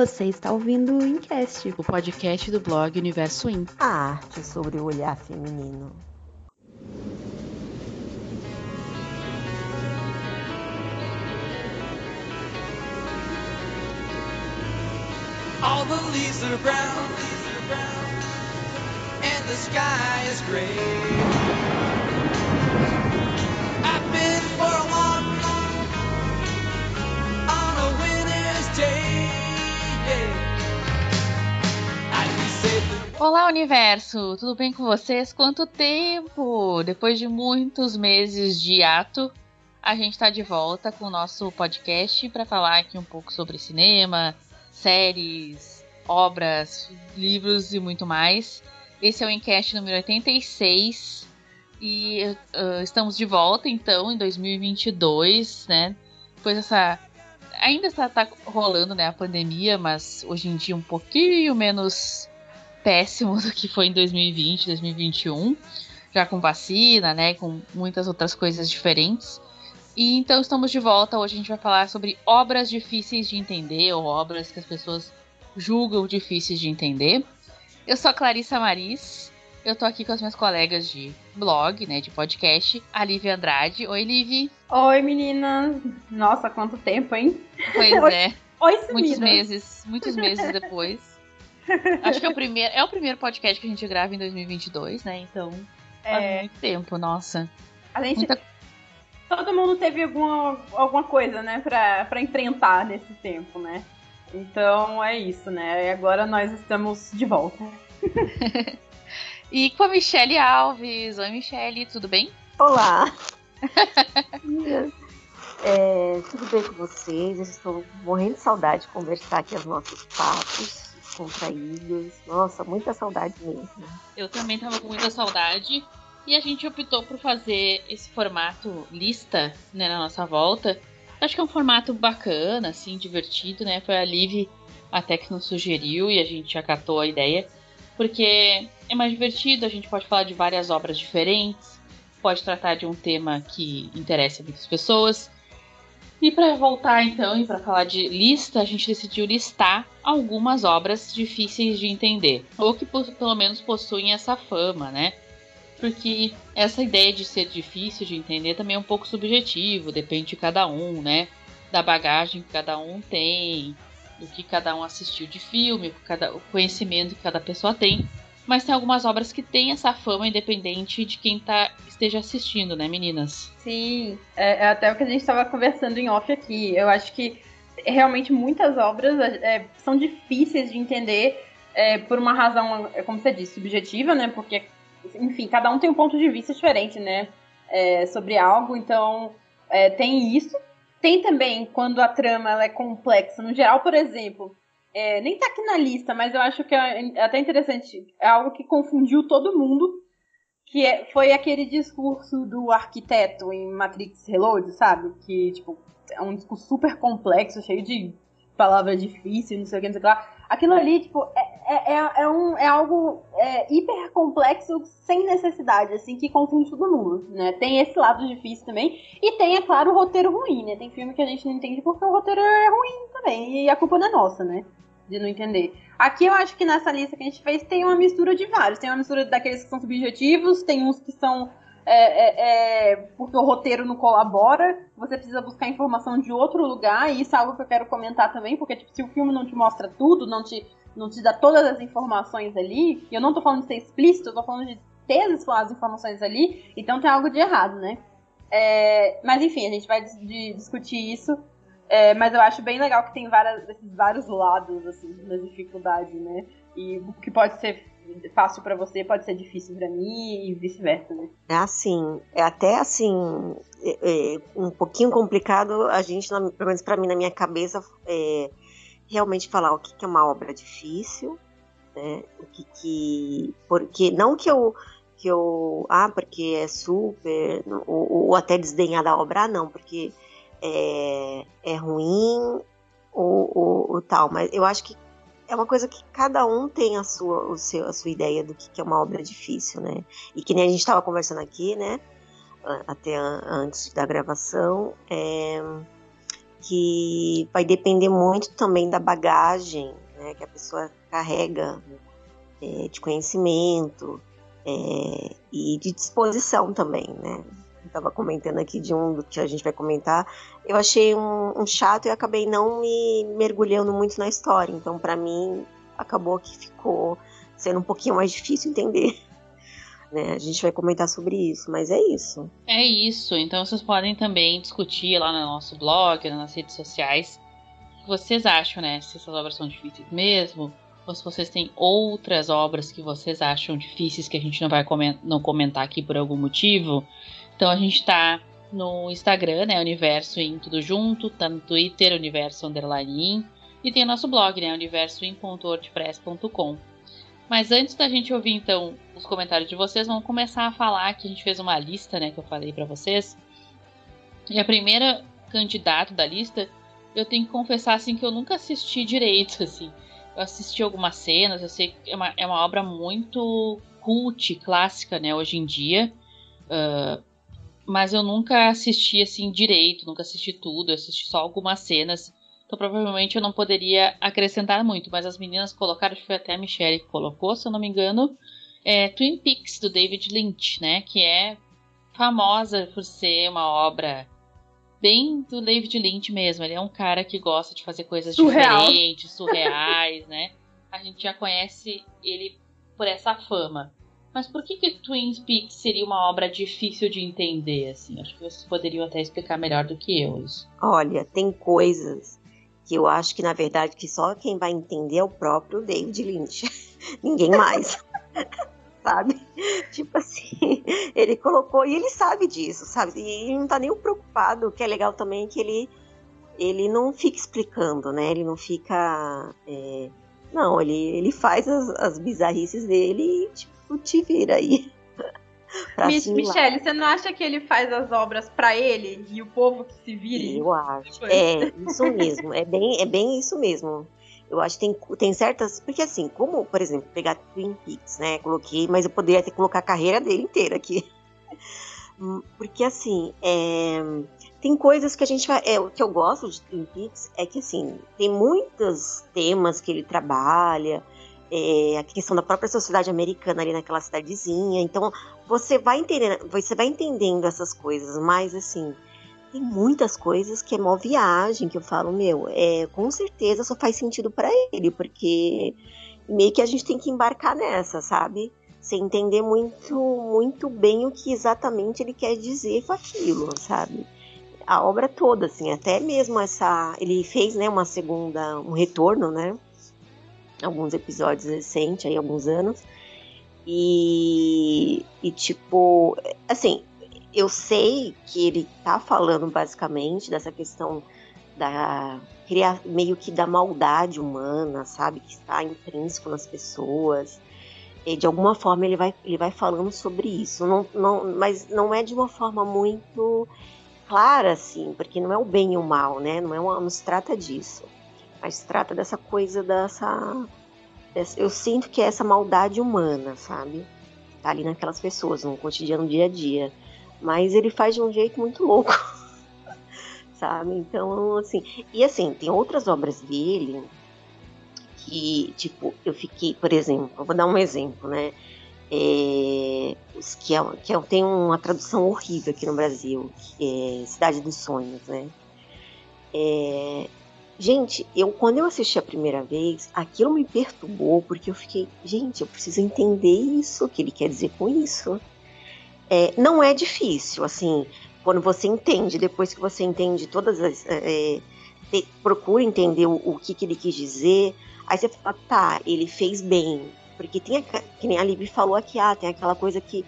Você está ouvindo o Incast, o podcast do blog Universo In. A arte sobre o olhar feminino. All the leaves are brown, and the sky is gray. Olá, universo! Tudo bem com vocês? Quanto tempo! Depois de muitos meses de ato, a gente está de volta com o nosso podcast para falar aqui um pouco sobre cinema, séries, obras, livros e muito mais. Esse é o Encast número 86 e uh, estamos de volta então em 2022, né? Depois essa ainda está tá rolando né, a pandemia, mas hoje em dia um pouquinho menos péssimo do que foi em 2020, 2021, já com vacina, né, com muitas outras coisas diferentes. E então estamos de volta. Hoje a gente vai falar sobre obras difíceis de entender ou obras que as pessoas julgam difíceis de entender. Eu sou a Clarissa Maris. Eu tô aqui com as minhas colegas de blog, né, de podcast, a Lívia Andrade. Oi, Livi. Oi, meninas. Nossa, quanto tempo, hein? Pois Oi, é. Oi, muitos meses, muitos meses depois. Acho que é o primeiro, é o primeiro podcast que a gente grava em 2022, né? Então, é... faz muito tempo, nossa. A gente Muita... todo mundo teve alguma, alguma coisa, né, pra, pra enfrentar nesse tempo, né? Então é isso, né? E agora nós estamos de volta. e com a Michelle Alves. Oi, Michelle, tudo bem? Olá! é, tudo bem com vocês? Eu estou morrendo de saudade de conversar aqui os nossos papos contraídos. Nossa, muita saudade mesmo. Eu também tava com muita saudade. E a gente optou por fazer esse formato lista, né, na nossa volta. Acho que é um formato bacana, assim, divertido, né? Foi a Liv até que nos sugeriu e a gente acatou a ideia. Porque é mais divertido, a gente pode falar de várias obras diferentes, pode tratar de um tema que interessa muitas pessoas. E para voltar então e para falar de lista, a gente decidiu listar algumas obras difíceis de entender, ou que pelo menos possuem essa fama, né? Porque essa ideia de ser difícil de entender também é um pouco subjetivo, depende de cada um, né? Da bagagem que cada um tem, do que cada um assistiu de filme, o conhecimento que cada pessoa tem mas tem algumas obras que têm essa fama independente de quem tá, esteja assistindo, né, meninas? Sim, é, é até o que a gente estava conversando em off aqui. Eu acho que realmente muitas obras é, são difíceis de entender é, por uma razão, é, como você disse, subjetiva, né? Porque, enfim, cada um tem um ponto de vista diferente, né? É, sobre algo, então é, tem isso. Tem também quando a trama ela é complexa. No geral, por exemplo, é, nem tá aqui na lista, mas eu acho que é até interessante. É algo que confundiu todo mundo. Que é, foi aquele discurso do arquiteto em Matrix Reload, sabe? Que, tipo, é um discurso super complexo, cheio de palavras difíceis, não sei o que, não sei o que lá. Aquilo ali, tipo, é, é, é, é um, é algo é, hiper complexo, sem necessidade, assim, que confunde todo mundo, né? Tem esse lado difícil também. E tem, é claro, o roteiro ruim, né? Tem filme que a gente não entende porque o roteiro é ruim também. E a culpa não é nossa, né? de não entender. Aqui eu acho que nessa lista que a gente fez tem uma mistura de vários. Tem uma mistura daqueles que são subjetivos, tem uns que são é, é, é, porque o roteiro não colabora, você precisa buscar informação de outro lugar, e isso é algo que eu quero comentar também, porque tipo, se o filme não te mostra tudo, não te, não te dá todas as informações ali, e eu não tô falando de ser explícito, eu tô falando de ter as informações ali, então tem algo de errado, né? É, mas enfim, a gente vai de, discutir isso é, mas eu acho bem legal que tem várias, esses vários lados, assim, da dificuldade, né? E que pode ser fácil para você pode ser difícil para mim e vice-versa, né? É assim, é até assim, é, é um pouquinho complicado a gente, na, pelo menos para mim, na minha cabeça, é, realmente falar o que, que é uma obra difícil, né? O que que... Porque, não que eu que eu, ah, porque é super, ou, ou até desdenhar da obra, ah, não, porque é, é ruim ou, ou, ou, tal, mas eu acho que é uma coisa que cada um tem a sua, o seu, a sua ideia do que, é uma obra difícil, né? E que nem a gente estava conversando aqui, né? Até antes da gravação, é, que vai depender muito também da bagagem né, que a pessoa carrega é, de conhecimento é, e de disposição também, né? Estava comentando aqui de um que a gente vai comentar. Eu achei um, um chato e acabei não me mergulhando muito na história. Então, para mim, acabou que ficou sendo um pouquinho mais difícil entender. Né? A gente vai comentar sobre isso, mas é isso. É isso. Então vocês podem também discutir lá no nosso blog, nas redes sociais, o que vocês acham, né? Se essas obras são difíceis mesmo, ou se vocês têm outras obras que vocês acham difíceis que a gente não vai não comentar aqui por algum motivo. Então a gente tá no Instagram, né? Universo em tudo junto, tá no Twitter, Universo Underline in, e tem o nosso blog, né? universoin.wordpress.com. Mas antes da gente ouvir então os comentários de vocês, vamos começar a falar que a gente fez uma lista, né, que eu falei para vocês. E a primeira candidato da lista, eu tenho que confessar assim que eu nunca assisti direito, assim. Eu assisti algumas cenas, eu sei que é uma, é uma obra muito cult, clássica, né, hoje em dia. Uh, mas eu nunca assisti assim direito, nunca assisti tudo, eu assisti só algumas cenas. Então provavelmente eu não poderia acrescentar muito, mas as meninas colocaram, acho que foi até a Michelle que colocou, se eu não me engano, é Twin Peaks do David Lynch, né? Que é famosa por ser uma obra bem do David Lynch mesmo. Ele é um cara que gosta de fazer coisas Surreal. diferentes, surreais, né? A gente já conhece ele por essa fama. Mas por que que Twin Peaks seria uma obra difícil de entender, assim? Acho que vocês poderiam até explicar melhor do que eu isso. Olha, tem coisas que eu acho que na verdade que só quem vai entender é o próprio David Lynch, ninguém mais. sabe? Tipo assim, ele colocou e ele sabe disso, sabe? E ele não tá nem preocupado, o que é legal também é que ele ele não fica explicando, né? Ele não fica é... não, ele, ele faz as, as bizarrices dele e tipo, te vira aí. Michelle, você não acha que ele faz as obras para ele e o povo que se vire? Eu acho. É, isso mesmo. É bem, é bem isso mesmo. Eu acho que tem, tem certas. Porque assim, como, por exemplo, pegar Twin Peaks, né? Coloquei, mas eu poderia ter colocar a carreira dele inteira aqui. Porque assim, é, tem coisas que a gente vai. É, o que eu gosto de Twin Peaks é que assim, tem muitos temas que ele trabalha é, a questão da própria sociedade americana ali naquela cidadezinha. Então você vai entendendo, você vai entendendo essas coisas, mas assim tem muitas coisas que é mó viagem que eu falo meu, é com certeza só faz sentido para ele, porque meio que a gente tem que embarcar nessa, sabe? Sem entender muito muito bem o que exatamente ele quer dizer com aquilo, sabe? A obra toda, assim, até mesmo essa. Ele fez, né, uma segunda. um retorno, né? Alguns episódios recentes, aí alguns anos. E, e tipo, assim, eu sei que ele tá falando basicamente dessa questão da meio que da maldade humana, sabe, que está intrínseco nas pessoas. E de alguma forma ele vai, ele vai falando sobre isso, não, não, mas não é de uma forma muito clara assim, porque não é o bem e o mal, né? Não é uma, não se trata disso. Mas trata dessa coisa dessa. Eu sinto que é essa maldade humana, sabe? Tá ali naquelas pessoas, no cotidiano, dia a dia. Mas ele faz de um jeito muito louco. sabe? Então, assim. E assim, tem outras obras dele que, tipo, eu fiquei, por exemplo, eu vou dar um exemplo, né? É, que, é, que é, tem uma tradução horrível aqui no Brasil, é Cidade dos Sonhos, né? É, Gente, eu quando eu assisti a primeira vez, aquilo me perturbou porque eu fiquei, gente, eu preciso entender isso, o que ele quer dizer com isso. É, não é difícil, assim, quando você entende, depois que você entende todas as. É, é te, procura entender o, o que, que, ele quis dizer, aí você fala, tá, ele fez bem. Porque tem, a, que nem a Libby falou aqui, ah, tem aquela coisa que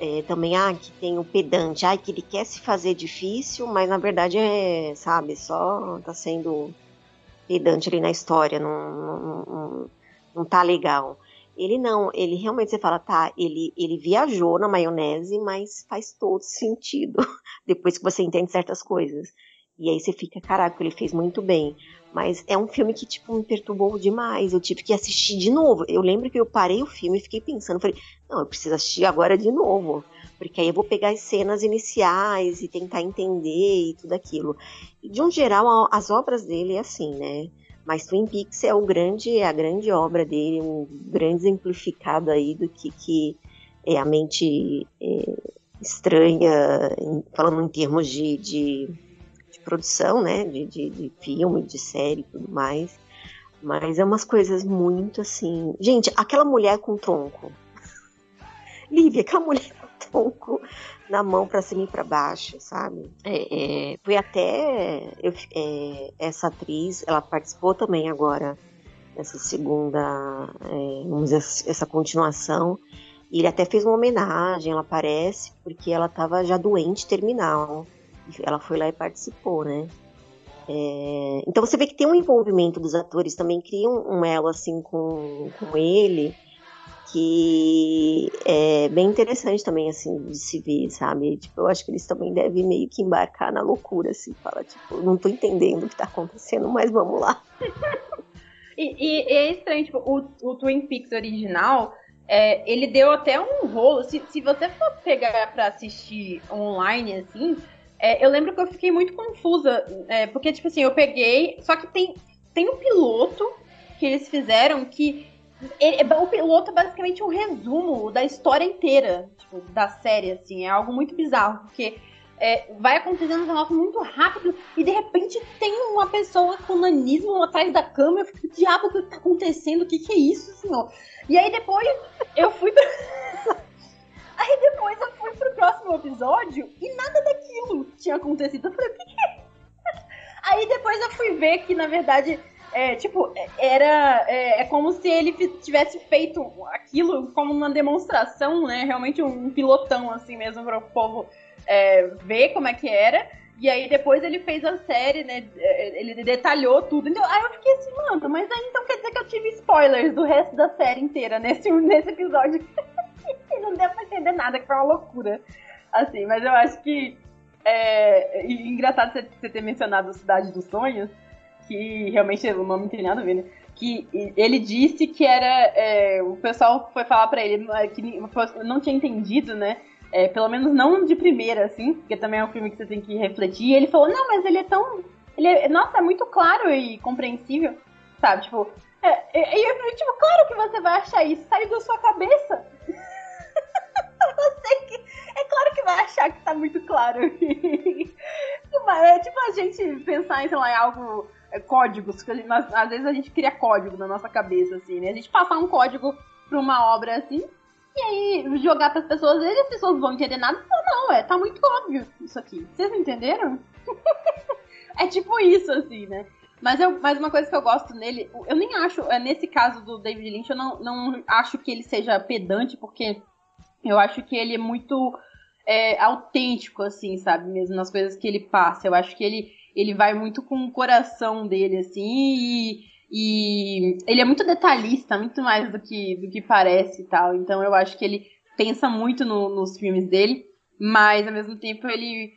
é, também, ah, que tem o pedante, ah, que ele quer se fazer difícil, mas na verdade é, sabe, só tá sendo pedante ali na história, não, não, não, não tá legal. Ele não, ele realmente você fala, tá, ele, ele viajou na maionese, mas faz todo sentido depois que você entende certas coisas. E aí você fica, caraca, ele fez muito bem. Mas é um filme que, tipo, me perturbou demais. Eu tive que assistir de novo. Eu lembro que eu parei o filme e fiquei pensando, falei, não, eu preciso assistir agora de novo. Porque aí eu vou pegar as cenas iniciais e tentar entender e tudo aquilo. E, de um geral, as obras dele é assim, né? Mas Twin Peaks é o grande, a grande obra dele, um grande exemplificado aí do que, que é a mente é, estranha, falando em termos de, de, de produção, né? De, de, de, filme, de série e tudo mais. Mas é umas coisas muito assim. Gente, aquela mulher com tronco. Lívia, aquela mulher tronco na mão para cima e para baixo, sabe? É, é, foi até eu, é, essa atriz, ela participou também agora dessa segunda, é, vamos dizer, essa continuação. E ele até fez uma homenagem, ela aparece, porque ela estava já doente terminal. Ela foi lá e participou, né? É, então você vê que tem um envolvimento dos atores, também cria um, um elo assim com, com ele que é bem interessante também, assim, de se ver, sabe? Tipo, eu acho que eles também devem meio que embarcar na loucura, assim, fala, tipo, não tô entendendo o que tá acontecendo, mas vamos lá. e, e, e, é estranho, tipo, o, o Twin Peaks original, é, ele deu até um rolo, se, se você for pegar pra assistir online, assim, é, eu lembro que eu fiquei muito confusa, é, porque, tipo assim, eu peguei, só que tem, tem um piloto que eles fizeram que ele, o piloto é basicamente um resumo da história inteira, tipo, da série, assim. É algo muito bizarro, porque é, vai acontecendo um negócio muito rápido e de repente tem uma pessoa com nanismo atrás da cama. Eu fico, diabo, o que tá acontecendo? O que, que é isso, senhor? E aí depois eu fui. aí depois eu fui pro próximo episódio e nada daquilo tinha acontecido. Eu falei, o que, que é? Aí depois eu fui ver que, na verdade, é, tipo, era. É, é, como se ele tivesse feito aquilo como uma demonstração, né? Realmente um pilotão, assim mesmo, para o povo é, ver como é que era. E aí depois ele fez a série, né? É, ele detalhou tudo. Então, aí eu fiquei assim, mano, mas aí então quer dizer que eu tive spoilers do resto da série inteira nesse, nesse episódio. não deu pra entender nada, que foi uma loucura. Assim, mas eu acho que. É, engraçado você ter mencionado Cidade dos Sonhos que realmente o nome não tem nada a ver, né? Que ele disse que era. É, o pessoal foi falar para ele que não tinha entendido, né? É, pelo menos não de primeira, assim, porque também é um filme que você tem que refletir. E ele falou: Não, mas ele é tão. Ele é, nossa, é muito claro e compreensível, sabe? Tipo, é, falei: Tipo, claro que você vai achar isso, saiu da sua cabeça. você que, é claro que vai achar que tá muito claro. é tipo a gente pensar sei lá, em algo é, códigos, que gente, às vezes a gente cria código na nossa cabeça, assim, né? A gente passar um código pra uma obra assim, e aí jogar pras pessoas, e as pessoas vão entender nada, não, não, é, tá muito óbvio isso aqui. Vocês entenderam? é tipo isso, assim, né? Mas, eu, mas uma coisa que eu gosto nele, eu nem acho, é, nesse caso do David Lynch, eu não, não acho que ele seja pedante, porque eu acho que ele é muito é, autêntico, assim, sabe? Mesmo nas coisas que ele passa. Eu acho que ele ele vai muito com o coração dele, assim, e, e ele é muito detalhista, muito mais do que, do que parece e tal. Então eu acho que ele pensa muito no, nos filmes dele, mas ao mesmo tempo ele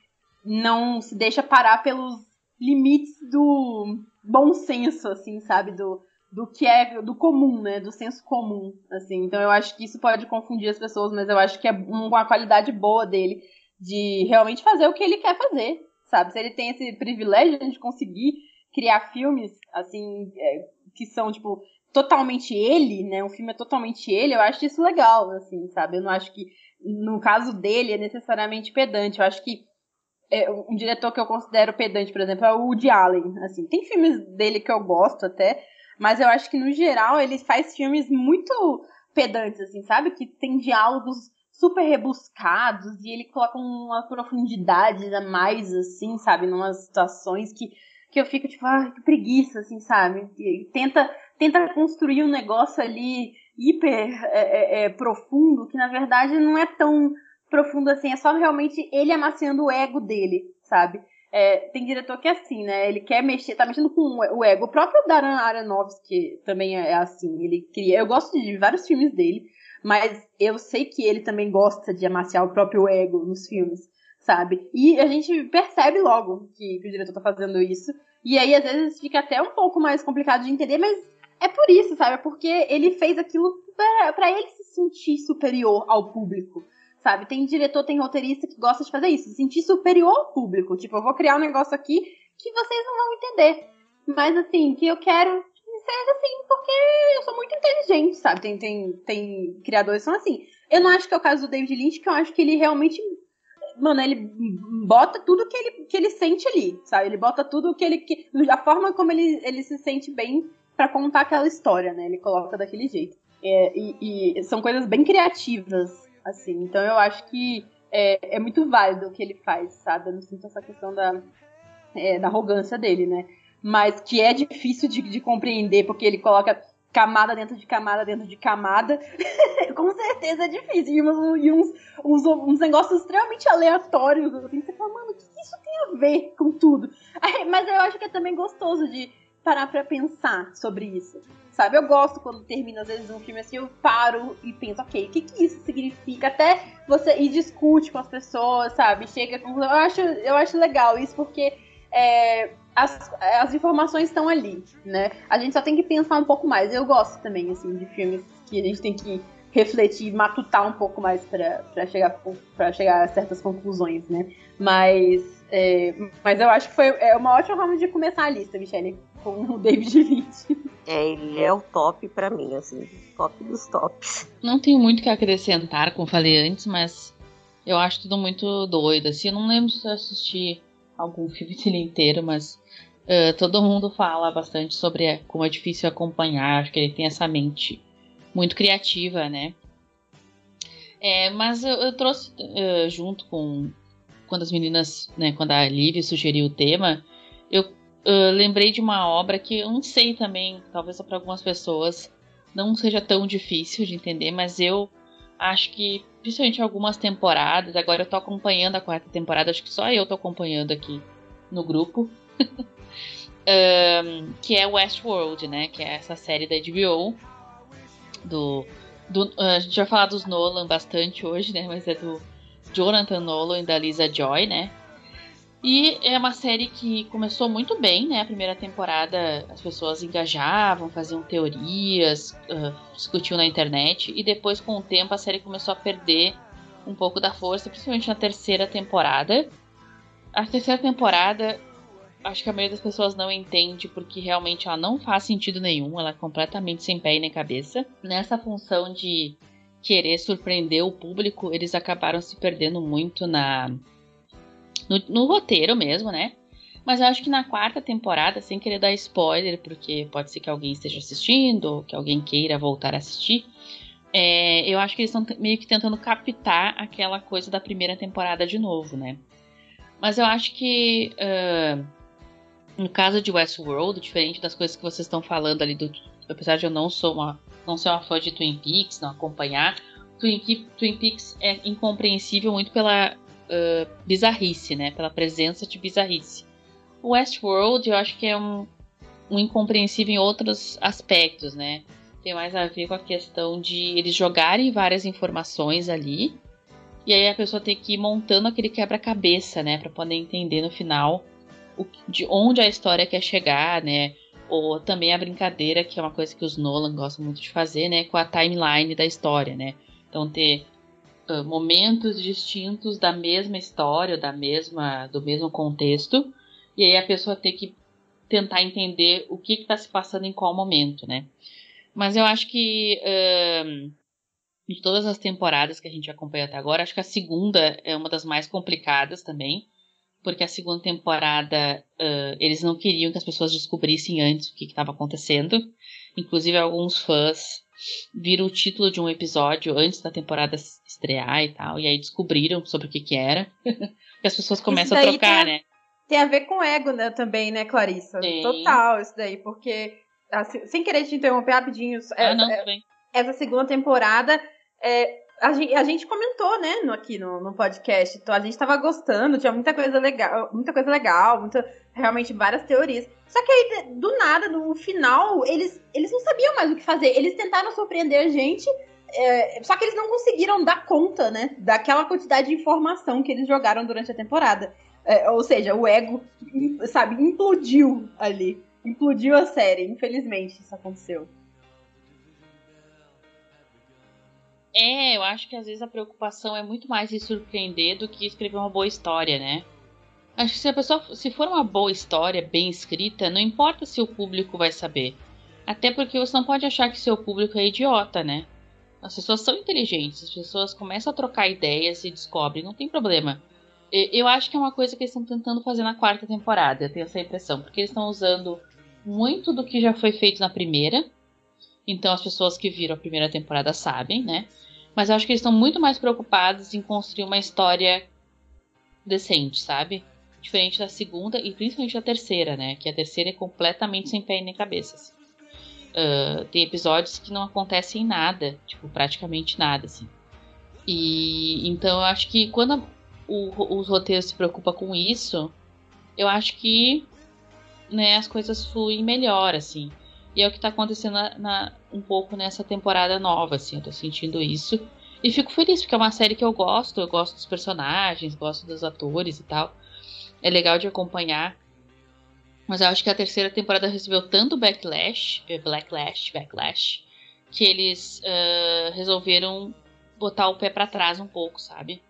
não se deixa parar pelos limites do bom senso, assim, sabe? Do, do que é do comum, né? Do senso comum, assim. Então eu acho que isso pode confundir as pessoas, mas eu acho que é uma qualidade boa dele de realmente fazer o que ele quer fazer, sabe? Se ele tem esse privilégio de conseguir criar filmes, assim, é, que são, tipo, totalmente ele, né? Um filme é totalmente ele, eu acho isso legal, assim, sabe? Eu não acho que, no caso dele, é necessariamente pedante. Eu acho que é, um diretor que eu considero pedante, por exemplo, é o Woody Allen, assim. Tem filmes dele que eu gosto até, mas eu acho que, no geral, ele faz filmes muito pedantes, assim, sabe? Que tem diálogos super rebuscados e ele coloca uma profundidade a mais, assim, sabe? Numas situações que, que eu fico tipo, ah, que preguiça, assim, sabe? E tenta, tenta construir um negócio ali hiper é, é, é, profundo que na verdade não é tão profundo assim, é só realmente ele amaciando o ego dele, sabe? É, tem diretor que é assim, né? Ele quer mexer, tá mexendo com o ego. O próprio Darren Aronofsky também é assim. Ele cria. Eu gosto de vários filmes dele. Mas eu sei que ele também gosta de amaciar o próprio ego nos filmes, sabe? E a gente percebe logo que, que o diretor tá fazendo isso. E aí, às vezes, fica até um pouco mais complicado de entender, mas é por isso, sabe? É porque ele fez aquilo para ele se sentir superior ao público, sabe? Tem diretor, tem roteirista que gosta de fazer isso, se sentir superior ao público. Tipo, eu vou criar um negócio aqui que vocês não vão entender. Mas assim, que eu quero seja assim, porque eu sou muito inteligente, sabe? Tem, tem, tem criadores que são assim. Eu não acho que é o caso do David Lynch, que eu acho que ele realmente. Mano, ele bota tudo que ele, que ele sente ali, sabe? Ele bota tudo que ele. Que, a forma como ele, ele se sente bem para contar aquela história, né? Ele coloca daquele jeito. É, e, e, são coisas bem criativas, assim. Então eu acho que é, é muito válido o que ele faz, sabe? Eu não sinto essa questão da, é, da arrogância dele, né? Mas que é difícil de, de compreender, porque ele coloca camada dentro de camada dentro de camada. Com certeza é difícil. E, uns, e uns, uns, uns, negócios extremamente aleatórios. Assim, você fala, mano, o que isso tem a ver com tudo? Aí, mas eu acho que é também gostoso de parar pra pensar sobre isso. Sabe, eu gosto quando termina, às vezes, um filme assim, eu paro e penso, ok, o que, que isso significa? Até você discute com as pessoas, sabe? Chega com. Eu acho, eu acho legal isso, porque é, as, as informações estão ali, né? A gente só tem que pensar um pouco mais. Eu gosto também, assim, de filmes que a gente tem que refletir, matutar um pouco mais para chegar, pra chegar a certas conclusões, né? Mas, é, mas eu acho que foi é uma ótima forma de começar a lista, Michelle, com o David Lynch. É, ele é o top para mim, assim, top dos tops. Não tenho muito o que acrescentar, como falei antes, mas eu acho tudo muito doido, assim, eu não lembro se eu assisti algum filme dele inteiro, mas uh, todo mundo fala bastante sobre como é difícil acompanhar. Acho que ele tem essa mente muito criativa, né? É, mas eu, eu trouxe uh, junto com quando as meninas, né, quando a Lívia sugeriu o tema, eu uh, lembrei de uma obra que eu não sei também, talvez para algumas pessoas não seja tão difícil de entender, mas eu acho que principalmente algumas temporadas, agora eu tô acompanhando a quarta temporada, acho que só eu tô acompanhando aqui no grupo. um, que é Westworld, né? Que é essa série da HBO. Do, do, a gente vai falar dos Nolan bastante hoje, né? Mas é do Jonathan Nolan e da Lisa Joy, né? E é uma série que começou muito bem, né? A primeira temporada as pessoas engajavam, faziam teorias, uh, discutiam na internet, e depois, com o tempo, a série começou a perder um pouco da força, principalmente na terceira temporada. A terceira temporada, acho que a maioria das pessoas não entende porque realmente ela não faz sentido nenhum, ela é completamente sem pé e nem cabeça. Nessa função de querer surpreender o público, eles acabaram se perdendo muito na no, no roteiro mesmo, né? Mas eu acho que na quarta temporada, sem querer dar spoiler, porque pode ser que alguém esteja assistindo, ou que alguém queira voltar a assistir, é, eu acho que eles estão meio que tentando captar aquela coisa da primeira temporada de novo, né? Mas eu acho que uh, no caso de Westworld, diferente das coisas que vocês estão falando ali, do, apesar de eu não sou uma não ser uma fã de Twin Peaks, não acompanhar, Twin, Twin Peaks é incompreensível muito pela uh, bizarrice, né? Pela presença de bizarrice. Westworld eu acho que é um, um incompreensível em outros aspectos, né? Tem mais a ver com a questão de eles jogarem várias informações ali e aí a pessoa tem que ir montando aquele quebra-cabeça, né, para poder entender no final o, de onde a história quer chegar, né? Ou também a brincadeira, que é uma coisa que os Nolan gostam muito de fazer, né, com a timeline da história, né? Então ter uh, momentos distintos da mesma história, da mesma, do mesmo contexto, e aí a pessoa tem que tentar entender o que está se passando em qual momento, né? Mas eu acho que uh, de todas as temporadas que a gente acompanha até agora, acho que a segunda é uma das mais complicadas também, porque a segunda temporada uh, eles não queriam que as pessoas descobrissem antes o que estava acontecendo. Inclusive alguns fãs viram o título de um episódio antes da temporada estrear e tal, e aí descobriram sobre o que que era. e as pessoas começam a trocar, tem, né? Tem a ver com ego, né, também, né, Clarissa? Total, isso daí, porque, assim, sem querer te interromper rapidinho, ah, essa, não, é, essa segunda temporada, é, a gente, a gente, comentou, né, no, aqui no, no, podcast, então a gente tava gostando, tinha muita coisa legal, muita coisa legal, muita, realmente várias teorias. Só que aí, do nada, no final, eles, eles não sabiam mais o que fazer. Eles tentaram surpreender a gente, é, só que eles não conseguiram dar conta, né, daquela quantidade de informação que eles jogaram durante a temporada. É, ou seja, o ego, sabe, implodiu ali. Implodiu a série, infelizmente isso aconteceu. É, eu acho que às vezes a preocupação é muito mais em surpreender do que escrever uma boa história, né? Acho que se a pessoa, se for uma boa história, bem escrita, não importa se o público vai saber. Até porque você não pode achar que seu público é idiota, né? As pessoas são inteligentes, as pessoas começam a trocar ideias e descobrem, não tem problema. Eu acho que é uma coisa que eles estão tentando fazer na quarta temporada, eu tenho essa impressão, porque eles estão usando muito do que já foi feito na primeira. Então as pessoas que viram a primeira temporada sabem, né? Mas eu acho que eles estão muito mais preocupados em construir uma história decente, sabe? Diferente da segunda e principalmente da terceira, né? Que a terceira é completamente sem pé nem cabeça. Uh, tem episódios que não acontecem nada, tipo, praticamente nada, assim. E então eu acho que quando o, os roteiros se preocupam com isso, eu acho que né, as coisas fluem melhor, assim. E é o que tá acontecendo na, na, um pouco nessa temporada nova, assim, eu tô sentindo isso. E fico feliz, porque é uma série que eu gosto, eu gosto dos personagens, gosto dos atores e tal. É legal de acompanhar. Mas eu acho que a terceira temporada recebeu tanto backlash, eh, backlash, backlash, que eles uh, resolveram botar o pé para trás um pouco, sabe?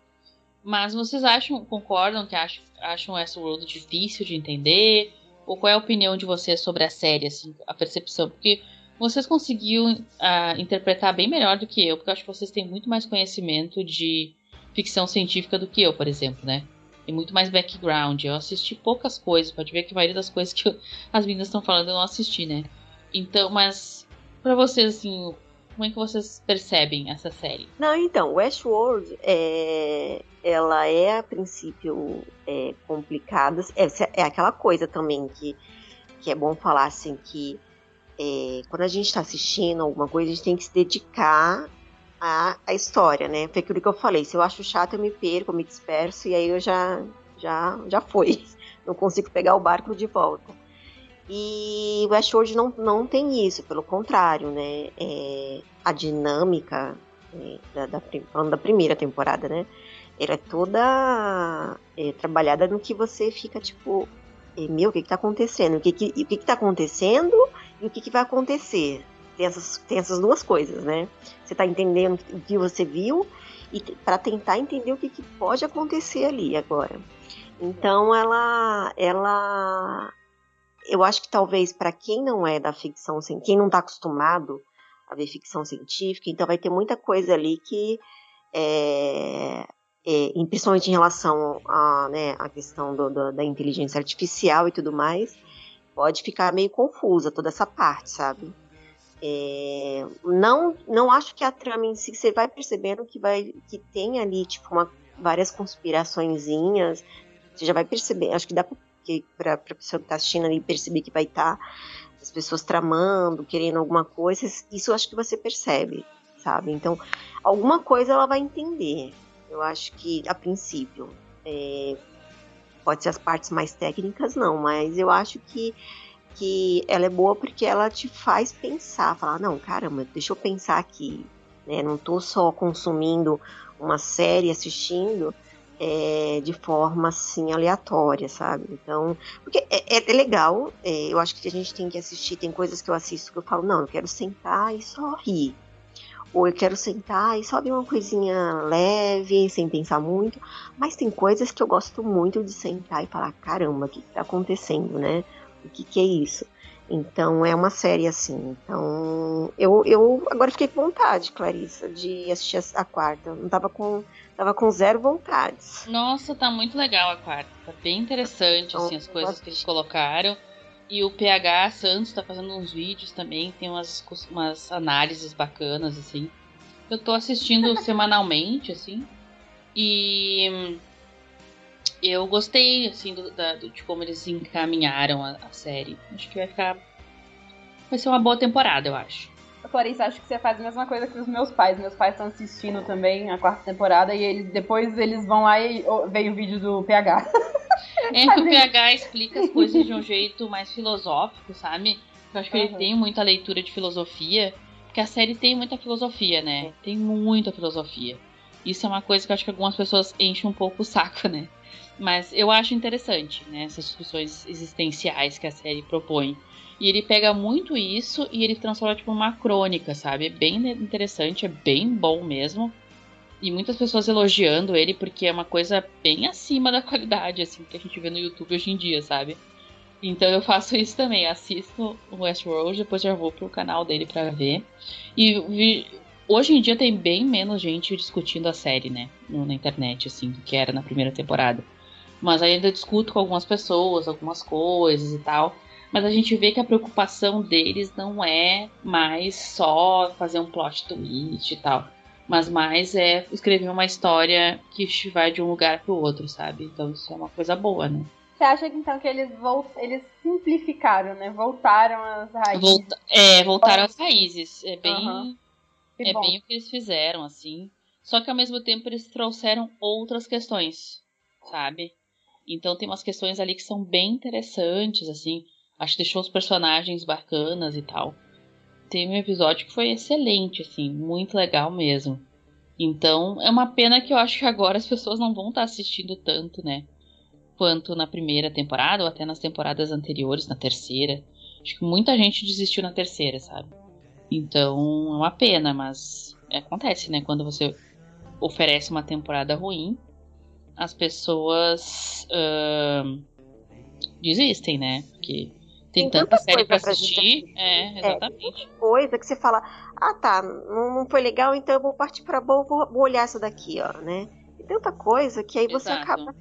Mas vocês acham, concordam que acham, acham Westworld difícil de entender? Ou qual é a opinião de vocês sobre a série, assim, a percepção? Porque vocês conseguiram uh, interpretar bem melhor do que eu, porque eu acho que vocês têm muito mais conhecimento de ficção científica do que eu, por exemplo, né? Tem muito mais background. Eu assisti poucas coisas, pode ver que a maioria das coisas que eu, as meninas estão falando eu não assisti, né? Então, mas para vocês, assim, como é que vocês percebem essa série? Não, então, Westworld é, ela é a princípio é, complicada. É, é aquela coisa também que, que é bom falar assim que é, quando a gente está assistindo alguma coisa, a gente tem que se dedicar à, à história, né? Foi aquilo que eu falei, se eu acho chato, eu me perco, eu me disperso, e aí eu já, já, já foi. Não consigo pegar o barco de volta. E o Westworld não, não tem isso, pelo contrário, né? É, a dinâmica é, da, da, falando da primeira temporada, né? Ela é toda é, trabalhada no que você fica tipo, meu, o que, que tá acontecendo? O que, que, o que, que tá acontecendo e o que, que vai acontecer? Tem essas, tem essas duas coisas, né? Você tá entendendo o que você viu e para tentar entender o que, que pode acontecer ali agora. Então ela, ela, eu acho que talvez para quem não é da ficção, quem não está acostumado a ver ficção científica, então vai ter muita coisa ali que é, é, principalmente em relação à né, questão do, do, da inteligência artificial e tudo mais, pode ficar meio confusa toda essa parte, sabe? É, não, não acho que a trama em si, você vai percebendo que vai que tem ali tipo uma, várias conspiraçõezinhas, você já vai perceber, acho que dá para a pessoa que está assistindo ali perceber que vai estar tá as pessoas tramando, querendo alguma coisa, isso acho que você percebe, sabe? Então, alguma coisa ela vai entender. Eu acho que, a princípio, é, pode ser as partes mais técnicas, não, mas eu acho que, que ela é boa porque ela te faz pensar, falar, não, caramba, deixa eu pensar aqui, né? Não tô só consumindo uma série, assistindo é, de forma assim aleatória, sabe? Então, porque é, é, é legal, é, eu acho que a gente tem que assistir, tem coisas que eu assisto que eu falo, não, eu quero sentar e só rir ou eu quero sentar e só ver uma coisinha leve, sem pensar muito. Mas tem coisas que eu gosto muito de sentar e falar: caramba, o que, está acontecendo, né? O que, que é isso? Então é uma série assim. Então eu, eu agora fiquei com vontade, Clarissa, de assistir a quarta. Não tava com tava com zero vontades. Nossa, tá muito legal a quarta. Tá bem interessante então, assim as coisas que eles colocaram. E o PH Santos tá fazendo uns vídeos também, tem umas, umas análises bacanas, assim. Eu tô assistindo semanalmente, assim. E eu gostei, assim, do, da, de como eles encaminharam a, a, série. Acho que vai ficar. Vai ser uma boa temporada, eu acho. Clarice, acho que você faz a mesma coisa que os meus pais. Meus pais estão assistindo também a quarta temporada e eles, depois eles vão lá e veem o vídeo do PH. É que o PH explica as coisas de um jeito mais filosófico, sabe? Eu acho que uhum. ele tem muita leitura de filosofia, porque a série tem muita filosofia, né? Tem muita filosofia. Isso é uma coisa que eu acho que algumas pessoas enchem um pouco o saco, né? Mas eu acho interessante, né, essas discussões existenciais que a série propõe. E ele pega muito isso e ele transforma tipo uma crônica, sabe? É bem interessante, é bem bom mesmo. E muitas pessoas elogiando ele porque é uma coisa bem acima da qualidade, assim, que a gente vê no YouTube hoje em dia, sabe? Então eu faço isso também, assisto o Westworld, depois já vou pro canal dele para ver. E vi, hoje em dia tem bem menos gente discutindo a série, né? Na internet, assim, do que era na primeira temporada. Mas ainda discuto com algumas pessoas, algumas coisas e tal. Mas a gente vê que a preocupação deles não é mais só fazer um plot twist e tal. Mas mais é escrever uma história que vai de um lugar pro outro, sabe? Então isso é uma coisa boa, né? Você acha que então que eles, volt... eles simplificaram, né? Voltaram às raízes. Volta... É, voltaram às raízes. É bem. Uhum. É bom. bem o que eles fizeram, assim. Só que ao mesmo tempo eles trouxeram outras questões, sabe? Então tem umas questões ali que são bem interessantes, assim. Acho que deixou os personagens bacanas e tal. Tem um episódio que foi excelente, assim, muito legal mesmo. Então é uma pena que eu acho que agora as pessoas não vão estar tá assistindo tanto, né? Quanto na primeira temporada ou até nas temporadas anteriores, na terceira. Acho que muita gente desistiu na terceira, sabe? Então é uma pena, mas acontece, né? Quando você oferece uma temporada ruim, as pessoas uh, desistem, né? Porque tem, tem tanta série pra assistir. Pra é, exatamente. É, coisa que você fala, ah tá, não, foi legal, então eu vou partir pra boa, vou, vou olhar essa daqui, ó, né? E tanta coisa que aí você Exato. acaba.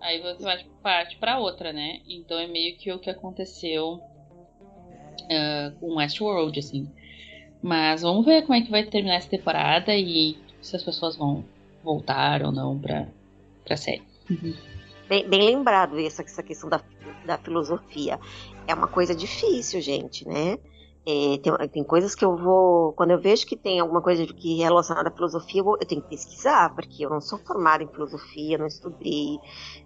Aí você vai parte para outra, né? Então é meio que o que aconteceu uh, com Westworld, assim. Mas vamos ver como é que vai terminar essa temporada e se as pessoas vão voltar ou não pra, pra série. Uhum. Bem, bem, lembrado essa, essa questão da, da filosofia. É uma coisa difícil, gente, né? É, tem, tem, coisas que eu vou. Quando eu vejo que tem alguma coisa que é relacionada à filosofia, eu, vou, eu, tenho que pesquisar, porque eu não sou formada em filosofia, não estudei.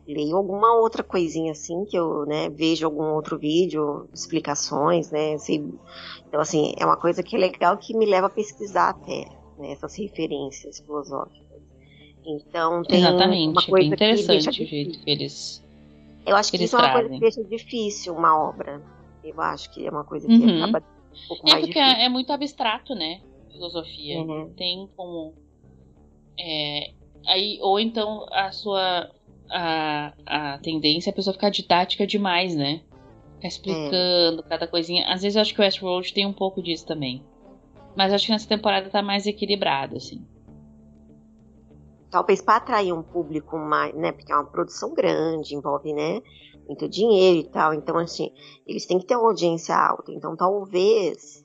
Leio alguma outra coisinha assim, que eu né, vejo algum outro vídeo, explicações, né? Assim, então, assim, é uma coisa que é legal que me leva a pesquisar até né, essas referências filosóficas. Então tem Exatamente, uma coisa bem interessante o jeito que eles. Eu acho que, que isso é uma coisa que deixa difícil uma obra. Eu acho que é uma coisa que uhum. acaba um pouco é mais porque difícil. é muito abstrato, né? Filosofia. Uhum. Tem como. É, aí, ou então a sua. A, a tendência é a pessoa ficar didática demais, né? Ficar explicando é. cada coisinha. Às vezes eu acho que o Westworld tem um pouco disso também. Mas acho que nessa temporada tá mais equilibrado, assim talvez para atrair um público mais, né, porque é uma produção grande, envolve, né, muito dinheiro e tal, então assim, eles têm que ter uma audiência alta, então talvez,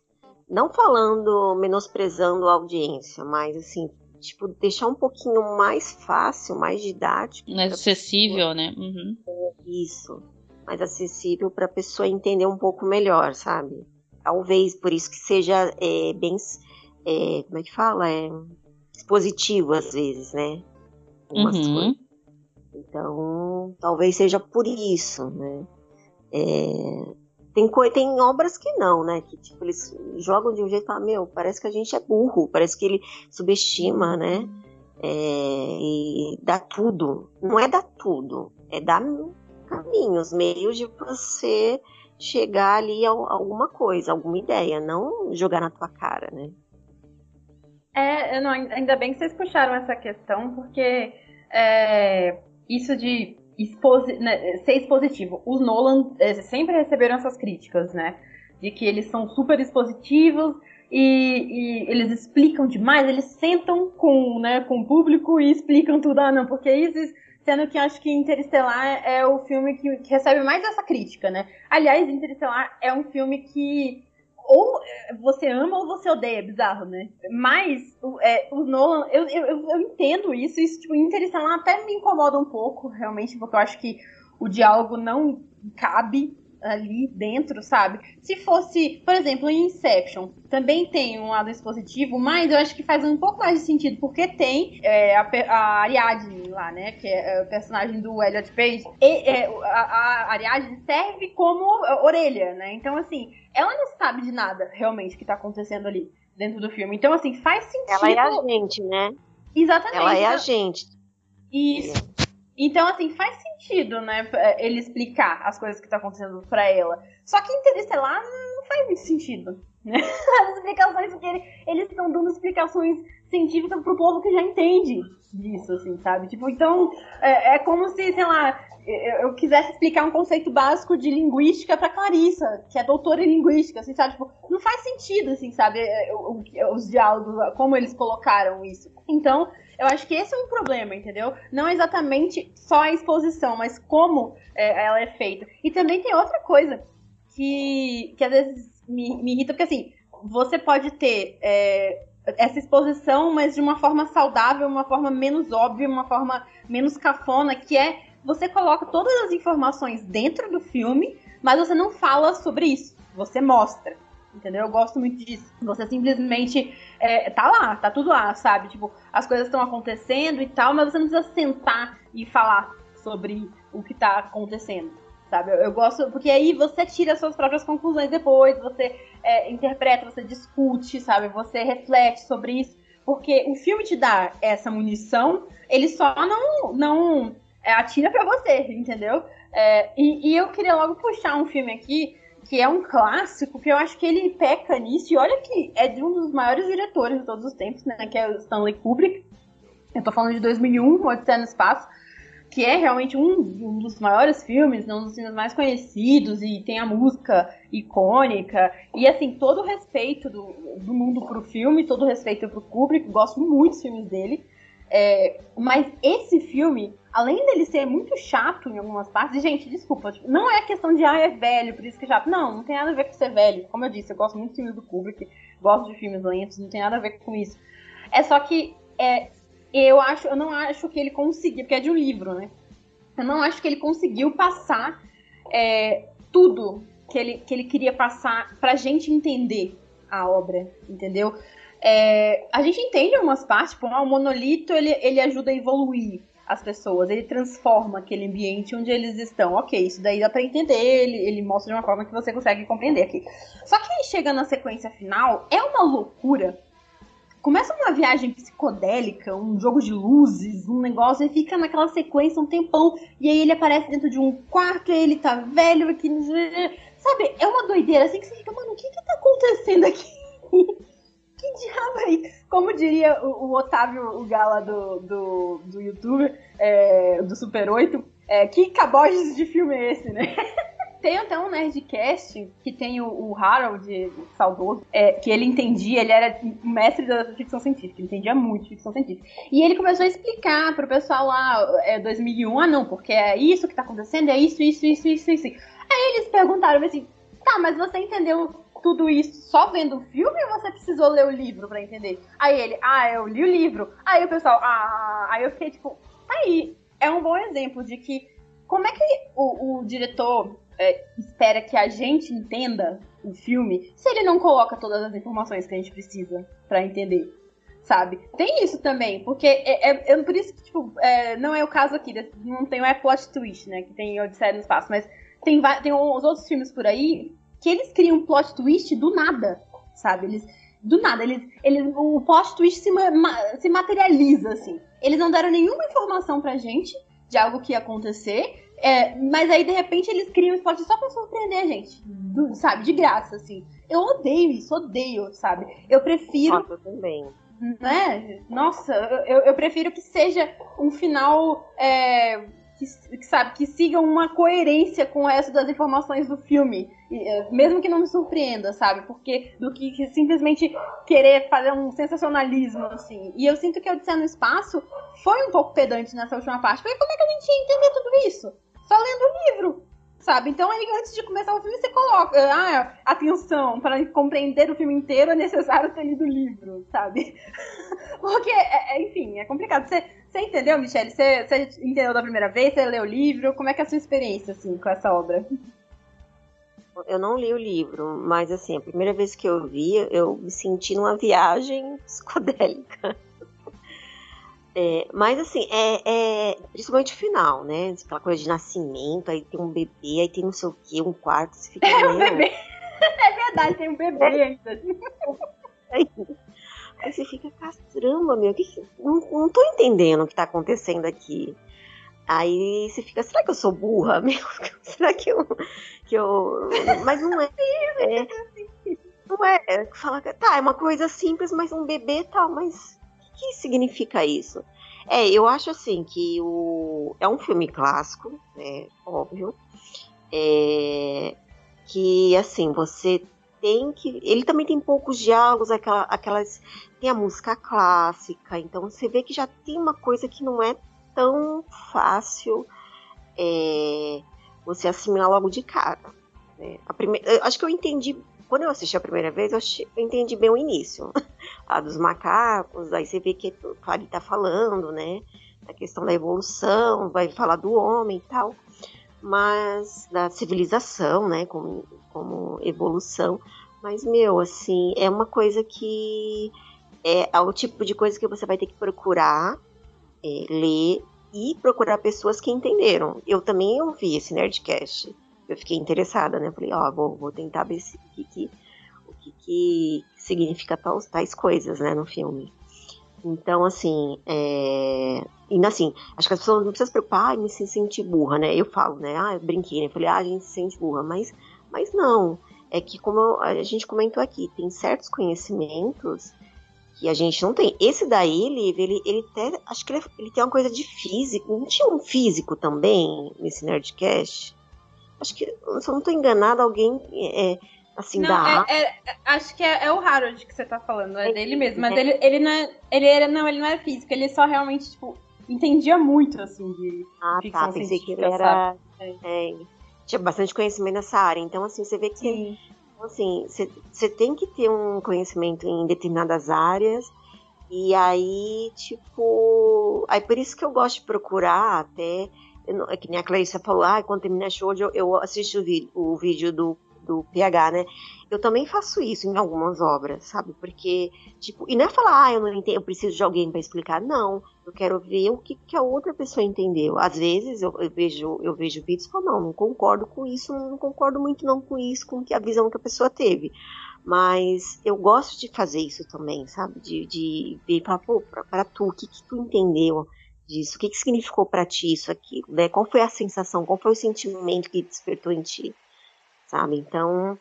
não falando, menosprezando a audiência, mas assim, tipo, deixar um pouquinho mais fácil, mais didático. Mais acessível, né? Uhum. Isso, mais acessível para a pessoa entender um pouco melhor, sabe? Talvez por isso que seja é, bem, é, como é que fala, é positivo às vezes, né? Uhum. Então, talvez seja por isso, né? É, tem, tem obras que não, né? Que tipo, eles jogam de um jeito e falam, meu, parece que a gente é burro, parece que ele subestima, né? É, e dá tudo. Não é dar tudo, é dar caminhos, meios de você chegar ali a, a alguma coisa, alguma ideia, não jogar na tua cara, né? É, não, ainda bem que vocês puxaram essa questão, porque é, isso de exposi né, ser expositivo. Os Nolan é, sempre receberam essas críticas, né? De que eles são super expositivos e, e, eles explicam demais, eles sentam com, né, com o público e explicam tudo. Ah, não, porque isso, sendo que acho que Interestelar é o filme que, que recebe mais essa crítica, né? Aliás, Interestelar é um filme que ou é, você ama ou você odeia, é bizarro, né? Mas é, os Nolan, eu, eu, eu entendo isso, isso, tipo, Interestelar até me incomoda um pouco, realmente, porque eu acho que o diálogo não cabe ali dentro, sabe? Se fosse, por exemplo, em Inception, também tem um lado expositivo, mas eu acho que faz um pouco mais de sentido, porque tem é, a, a, Ariadne lá, né? Que é o personagem do Elliot Page. E, é, a, a Ariadne serve como orelha, né? Então, assim, ela não sabe de nada realmente que tá acontecendo ali dentro do filme. Então, assim, faz sentido. Ela é a gente, né? Exatamente. Ela é a gente. Isso. Então, assim, faz sentido, né, ele explicar as coisas que estão tá acontecendo para ela. Só que Interestelar não faz muito sentido. Né? As explicações, porque ele, eles estão dando explicações científicas pro povo que já entende disso, assim, sabe? Tipo, então, é, é como se, sei lá, eu, eu, quisesse explicar um conceito básico de linguística para Clarissa, que é doutora em linguística, assim, sabe? Tipo, não faz sentido, assim, sabe? É, os diálogos, como eles colocaram isso. Então, eu acho que esse é um problema, entendeu? Não exatamente só a exposição, mas como é, ela é feita. E também tem outra coisa que, que às vezes me, me irrita, porque assim, você pode ter é, essa exposição, mas de uma forma saudável, uma forma menos óbvia, uma forma menos cafona, que é você coloca todas as informações dentro do filme, mas você não fala sobre isso, você mostra. Entendeu? Eu gosto muito disso. Você simplesmente é, tá lá, tá tudo lá, sabe? Tipo, as coisas estão acontecendo e tal, mas você não precisa sentar e falar sobre o que tá acontecendo sabe? Eu, eu, gosto, porque aí você tira suas próprias conclusões depois, você é, interpreta, você discute, sabe? Você reflete sobre isso, porque o filme te dá essa munição, ele só não, não é, atira para você, entendeu? É, e, e eu queria logo puxar um filme aqui que é um clássico, que eu acho que ele peca nisso, e olha que é de um dos maiores diretores de todos os tempos, né, que é o Stanley Kubrick. Eu tô falando de 2001, Odisseia no Espaço que é realmente um, um, dos maiores filmes, um dos filmes mais conhecidos, e tem a música icônica, e assim, todo o respeito do, do mundo pro filme, todo o respeito pro Kubrick, gosto muito dos filmes dele, é, mas esse filme, além dele ser muito chato em algumas partes, e gente, desculpa, tipo, não é questão de, ah, é velho, por isso que é chato, não, não tem nada a ver com ser velho, como eu disse, eu gosto muito de filmes do Kubrick, gosto de filmes lentos, não tem nada a ver com isso, é só que é, eu acho, eu não acho que ele conseguiu, porque é de um livro, né? Eu não acho que ele conseguiu passar é, tudo que ele, que ele queria passar pra gente entender a obra, entendeu? É, a gente entende algumas partes, tipo, ah, o monolito ele, ele ajuda a evoluir as pessoas, ele transforma aquele ambiente onde eles estão. Ok, isso daí dá pra entender, ele, ele mostra de uma forma que você consegue compreender aqui. Só que aí chega na sequência final, é uma loucura começa uma viagem psicodélica, um jogo de luzes, um negócio, e fica naquela sequência um tempão, e aí ele aparece dentro de um quarto, ele tá velho aqui. Sabe, é uma doideira assim que você fica, mano, o que que tá acontecendo aqui? que diabo aí? Como diria o, o Otávio, o gala do, do, do youtuber, é, do Super 8, é, que caboges de filme é esse, né? Tem até um Nerdcast que tem o, o Harold, saudoso, é, que ele entendia, ele era mestre da ficção científica, ele entendia muito ficção científica. E ele começou a explicar pro pessoal lá, é 2001, ah não, porque é isso que tá acontecendo, é isso, isso, isso, isso, isso. Aí eles perguntaram assim, tá, mas você entendeu tudo isso só vendo o filme ou você precisou ler o livro para entender? Aí ele, ah, eu li o livro. Aí o pessoal, ah, aí eu fiquei tipo, aí, é um bom exemplo de que como é que o, o diretor é, espera que a gente entenda o filme se ele não coloca todas as informações que a gente precisa para entender, sabe? Tem isso também, porque é, é, é por isso que, tipo, é, não é o caso aqui, não tem o é plot twist, né, que tem Odisseia no Espaço, mas tem, tem os outros filmes por aí que eles criam um plot twist do nada, sabe? Eles, do nada, eles, eles, o plot twist se, se materializa, assim. Eles não deram nenhuma informação pra gente de algo que ia acontecer, é, mas aí, de repente, eles criam um esporte só pra surpreender a gente. Do, sabe? De graça, assim. Eu odeio isso, odeio, sabe? Eu prefiro. Nossa, eu também. Né? Nossa, eu, eu prefiro que seja um final. É, que, que, sabe, que siga uma coerência com o resto das informações do filme. É, mesmo que não me surpreenda, sabe? Porque do que, que, simplesmente querer fazer um sensacionalismo, assim. E eu sinto que a Odisseia no Espaço foi um pouco pedante nessa última parte. Porque como é que a gente ia entender tudo isso? só lendo o livro, sabe? Então aí antes de começar o filme você coloca, ah, atenção, para compreender o filme inteiro é necessário ter lido o livro, sabe? Porque, é, é, enfim, é complicado. Você, você entendeu, Michelle? Você, você entendeu da primeira vez? Você leu o livro? Como é que é a sua experiência, assim, com essa obra? Eu não li o livro, mas assim, a primeira vez que eu vi, eu me senti numa viagem psicodélica. É, mas assim, é, é, principalmente o final, né? Aquela coisa de nascimento, aí tem um bebê, aí tem não sei o que, um quarto, você fica. É, um bebê. é verdade, tem um bebê ainda. Aí você fica, caramba, meu, que que... Não, não tô entendendo o que tá acontecendo aqui. Aí você fica, será que eu sou burra? Meu, será que eu. Que eu... Mas não é. é não é. é fala, tá, é uma coisa simples, mas um bebê tal, tá, mas o que significa isso? É, eu acho assim que o. É um filme clássico, é óbvio. É, que assim, você tem que. Ele também tem poucos diálogos, aquela, aquelas. Tem a música clássica, então você vê que já tem uma coisa que não é tão fácil é, você assimilar logo de cara. Né? A primeira, acho que eu entendi. Quando eu assisti a primeira vez, eu, achei, eu entendi bem o início. a dos macacos, aí você vê que o Clary tá falando, né? A questão da evolução, vai falar do homem e tal mas da civilização, né, como, como evolução. Mas, meu, assim, é uma coisa que é, é o tipo de coisa que você vai ter que procurar, é, ler e procurar pessoas que entenderam. Eu também ouvi esse Nerdcast. Eu fiquei interessada, né? Falei, ó, oh, vou, vou tentar ver se, o que, que, o que, que significa tais, tais coisas, né, no filme. Então, assim, é... e assim, acho que as pessoas não precisam se preocupar, ah, me sentir burra, né? Eu falo, né? Ah, eu brinquei, né? Falei, ah, a gente se sente burra, mas, mas não. É que, como a gente comentou aqui, tem certos conhecimentos que a gente não tem. Esse daí, ele, ele, ele até, acho que ele, ele tem uma coisa de físico. Não tinha um físico também nesse Nerdcast? Acho que, se eu não estou enganada, alguém é, assim, não, da é, é, acho que é, é, o Harold que você tá falando, é, é dele mesmo. Mas ele, ele, não é, ele era, não, ele não era físico, ele só realmente, tipo, entendia muito, assim, de Ah, tá, pensei que ele era... É, tinha bastante conhecimento nessa área, então, assim, você vê que... Sim. Então, assim, você tem que ter um conhecimento em determinadas áreas, e aí, tipo... Aí por isso que eu gosto de procurar até... É que nem a Clarice falou, ah, quando terminar show, eu, eu assisto o vídeo, o vídeo do do PH, né? Eu também faço isso em algumas obras, sabe? Porque, tipo, e não é falar, ah, eu não entendo, eu preciso de alguém para explicar. Não, eu quero ver o que, que a outra pessoa entendeu. Às vezes eu, eu, vejo, eu vejo vídeos e falo, não, não concordo com isso, não concordo muito não com isso, com que a visão que a pessoa teve. Mas eu gosto de fazer isso também, sabe? De, de ver e falar, pô, pra, pra tu, o que, que tu entendeu? disso? O que, que significou para ti isso aqui? Né? Qual foi a sensação? Qual foi o sentimento que despertou em ti? Sabe? Então,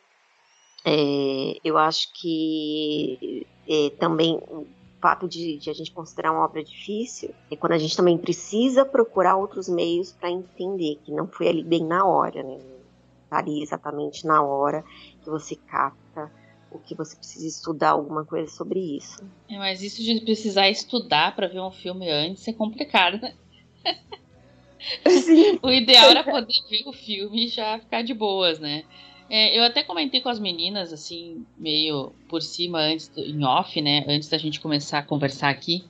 é, eu acho que é, também o fato de, de, a gente considerar uma obra difícil é quando a gente também precisa procurar outros meios para entender que não foi ali bem na hora, né? Tá ali exatamente na hora que você capta o que você precisa estudar alguma coisa sobre isso. É, mas isso de precisar estudar para ver um filme antes é complicado, né? Sim. o ideal era poder ver o filme e já ficar de boas, né? É, eu até comentei com as meninas, assim, meio por cima, antes do, em off, né? Antes da gente começar a conversar aqui.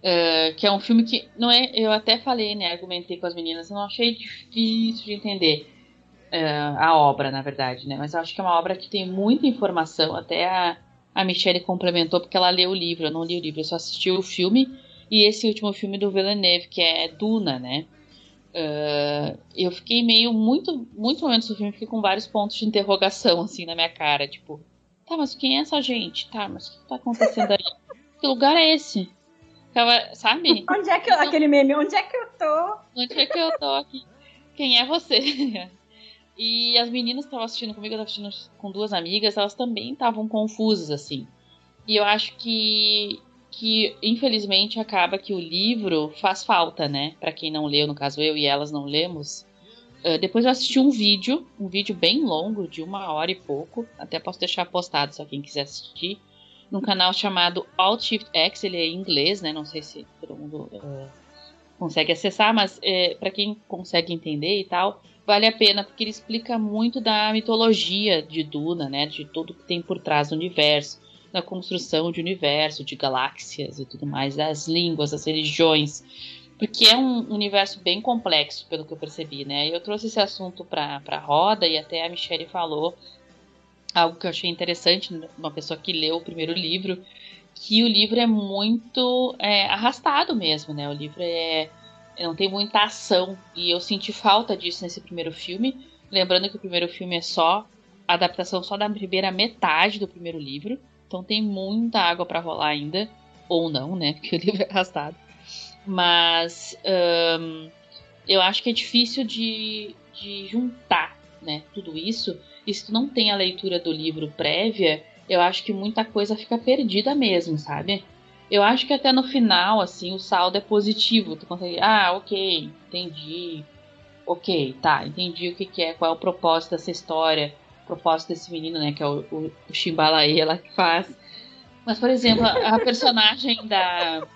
Uh, que é um filme que não é. Eu até falei, né? Argumentei com as meninas, eu não achei difícil de entender uh, a obra, na verdade, né? Mas eu acho que é uma obra que tem muita informação. Até a, a Michelle complementou porque ela leu o livro. Eu não li o livro, eu só assisti o filme. E esse último filme do Villeneuve, que é Duna, né? Uh, eu fiquei meio muito, muito momentos do filme, fiquei com vários pontos de interrogação assim na minha cara, tipo, tá, mas quem é essa gente? Tá, mas o que tá acontecendo aí? que lugar é esse? Sabe? Onde é que eu, aquele meme? Onde é que eu tô? Onde é que eu tô aqui? Quem é você? e as meninas que estavam assistindo comigo, eu tava assistindo com duas amigas, elas também estavam confusas assim. E eu acho que que infelizmente acaba que o livro faz falta, né? Para quem não leu, no caso eu e elas não lemos. Uh, depois eu assisti um vídeo, um vídeo bem longo, de uma hora e pouco. Até posso deixar postado só quem quiser assistir. Num canal chamado Alt Shift X, ele é em inglês, né? Não sei se todo mundo uh, consegue acessar, mas uh, é, para quem consegue entender e tal, vale a pena, porque ele explica muito da mitologia de Duna, né? De tudo que tem por trás do universo na construção de universo, de galáxias e tudo mais, das línguas, das religiões, porque é um universo bem complexo, pelo que eu percebi, né? Eu trouxe esse assunto para a roda e até a Michelle falou algo que eu achei interessante, uma pessoa que leu o primeiro livro, que o livro é muito é, arrastado mesmo, né? O livro é não tem muita ação e eu senti falta disso nesse primeiro filme. Lembrando que o primeiro filme é só a adaptação só da primeira metade do primeiro livro. Então tem muita água para rolar ainda. Ou não, né? Porque o livro é arrastado. Mas eu acho que é difícil de, de juntar né, tudo isso. E se tu não tem a leitura do livro prévia, eu acho que muita coisa fica perdida mesmo, sabe? Eu acho que até no final, assim, o saldo é positivo. Tu consegue, ah, ok, entendi. Ok, tá, entendi o que, que é, qual é o propósito dessa história, propósito desse menino, né, que é o, o, o Shimbalaê lá que faz. Mas, por exemplo, a, a personagem da,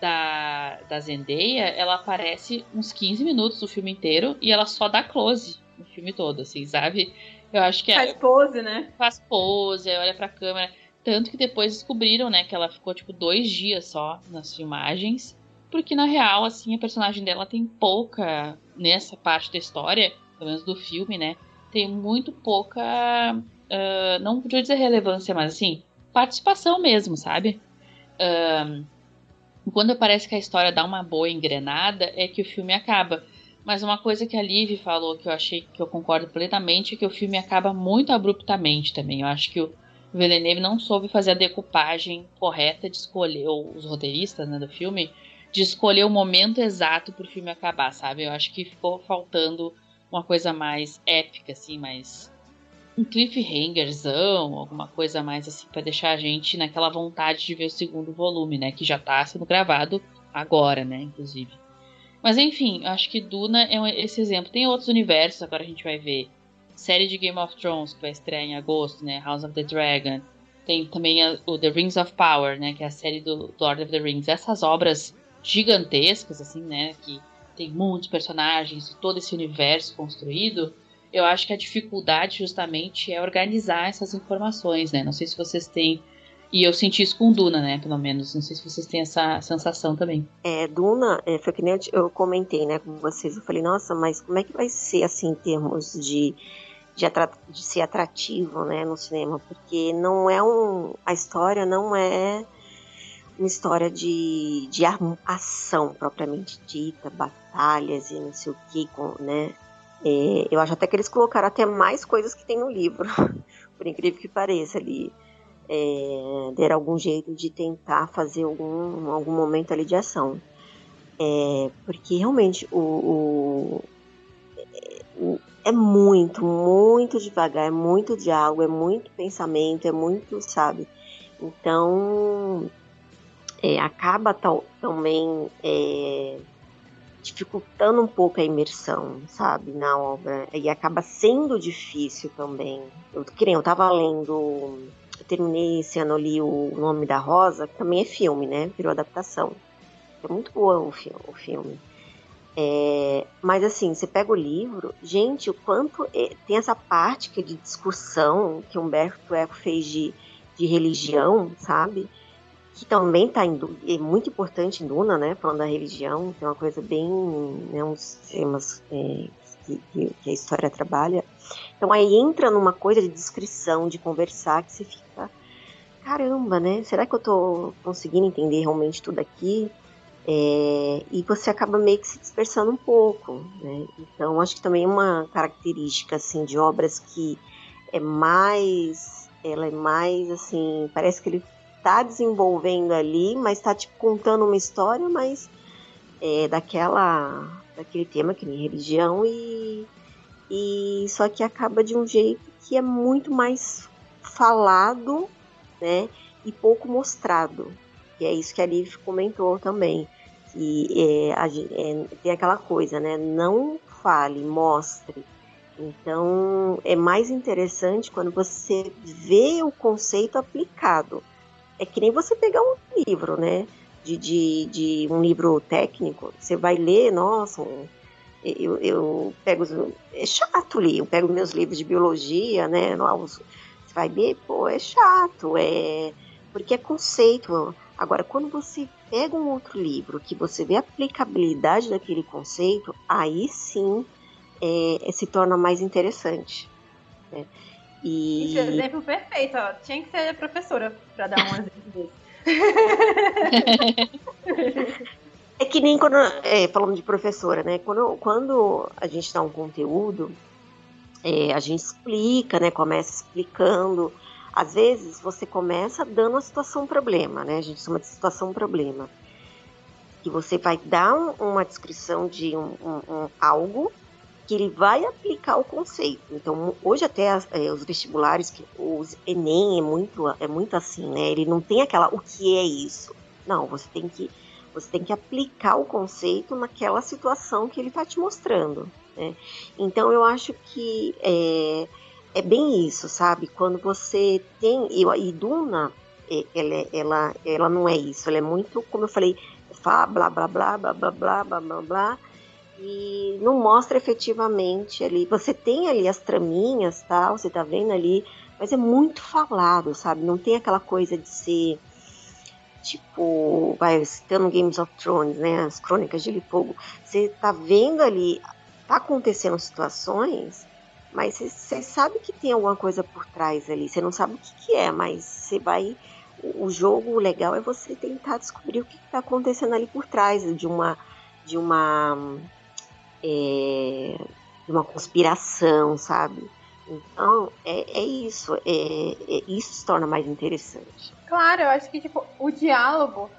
da, da Zendaya, ela aparece uns 15 minutos do filme inteiro e ela só dá close no filme todo, assim, sabe? Eu acho que faz é, pose, né? Faz pose, olha pra câmera. Tanto que depois descobriram, né, que ela ficou tipo dois dias só nas filmagens. Porque na real, assim, a personagem dela tem pouca. Nessa parte da história, pelo menos do filme, né? Tem muito pouca. Uh, não podia dizer relevância, mas assim, participação mesmo, sabe? Uh, quando parece que a história dá uma boa engrenada, é que o filme acaba. Mas uma coisa que a Liv falou que eu achei que eu concordo plenamente é que o filme acaba muito abruptamente também. Eu acho que o Villeneuve não soube fazer a decupagem correta de escolher, os roteiristas né, do filme, de escolher o momento exato para o filme acabar, sabe? Eu acho que ficou faltando uma coisa mais épica, assim, mais um cliffhangerzão, alguma coisa mais assim para deixar a gente naquela vontade de ver o segundo volume, né, que já tá sendo gravado agora, né, inclusive. Mas enfim, eu acho que Duna é esse exemplo. Tem outros universos, agora a gente vai ver série de Game of Thrones que vai estrear em agosto, né, House of the Dragon. Tem também a, o The Rings of Power, né, que é a série do Lord of the Rings. Essas obras gigantescas assim, né, que tem muitos personagens e todo esse universo construído eu acho que a dificuldade justamente é organizar essas informações, né? Não sei se vocês têm. E eu senti isso com Duna, né? Pelo menos. Não sei se vocês têm essa sensação também. É, Duna, é, foi que nem eu, comentei, né, com vocês. Eu falei, nossa, mas como é que vai ser, assim, em termos de, de, de ser atrativo, né, no cinema? Porque não é um. A história não é uma história de, de ação propriamente dita, batalhas e não sei o que, né? É, eu acho até que eles colocaram até mais coisas que tem no livro, por incrível que pareça ali. É, deram algum jeito de tentar fazer algum, algum momento ali de ação. É, porque realmente o, o, é muito, muito devagar, é muito diálogo, é muito pensamento, é muito, sabe? Então é, acaba tal, também é, dificultando um pouco a imersão, sabe, na obra. E acaba sendo difícil também. Eu, que nem eu tava lendo, eu terminei esse ano ali o Nome da Rosa, que também é filme, né? Virou adaptação. É muito boa o, fi o filme. É, mas assim, você pega o livro, gente, o quanto é, tem essa parte que é de discussão que Humberto Eco fez de, de religião, sabe? Que também está é muito importante em Duna, né? Falando da religião, que é uma coisa bem, né, uns temas é, que, que, a história trabalha. Então aí entra numa coisa de descrição, de conversar, que você fica, caramba, né? Será que eu estou conseguindo entender realmente tudo aqui? É, e você acaba meio que se dispersando um pouco, né? Então acho que também é uma característica assim de obras que é mais, ela é mais assim, parece que ele tá desenvolvendo ali, mas tá tipo contando uma história, mas é, daquela daquele tema que nem religião e e só que acaba de um jeito que é muito mais falado, né, e pouco mostrado. Que é isso que a Liv comentou também, que é, a, é, tem aquela coisa, né, não fale, mostre. Então é mais interessante quando você vê o conceito aplicado. É que nem você pegar um livro, né? De, de, de um livro técnico, você vai ler, nossa, eu, eu pego. É chato ler, eu pego meus livros de biologia, né? Você vai ler, pô, é chato, é. Porque é conceito. Agora, quando você pega um outro livro que você vê a aplicabilidade daquele conceito, aí sim é, se torna mais interessante. Né? E... Isso é exemplo perfeito, ó. Tinha que ser professora para dar um exemplo desse. é que nem quando. É, falando de professora, né? Quando, quando a gente dá um conteúdo, é, a gente explica, né? Começa explicando. Às vezes você começa dando a situação problema, né? A gente chama de situação problema. Que você vai dar um, uma descrição de um, um, um, algo que ele vai aplicar o conceito. Então, hoje até as, é, os vestibulares, que os Enem é muito, é muito assim, né? Ele não tem aquela o que é isso. Não, você tem que você tem que aplicar o conceito naquela situação que ele está te mostrando. Né? Então eu acho que é, é bem isso, sabe? Quando você tem. E, e Duna, é, ela, ela, ela não é isso, ela é muito, como eu falei, blá blá blá blá blá blá blá blá blá blá e não mostra efetivamente ali. Você tem ali as traminhas, tal, você tá vendo ali, mas é muito falado, sabe? Não tem aquela coisa de ser tipo, vai citando Games of Thrones, né? As crônicas de Fogo. Você tá vendo ali, tá acontecendo situações mas você sabe que tem alguma coisa por trás ali. Você não sabe o que, que é, mas você vai. O jogo legal é você tentar descobrir o que está acontecendo ali por trás de uma. De uma. É, uma conspiração, sabe? Então, é, é isso. É, é, isso se torna mais interessante. Claro, eu acho que tipo, o diálogo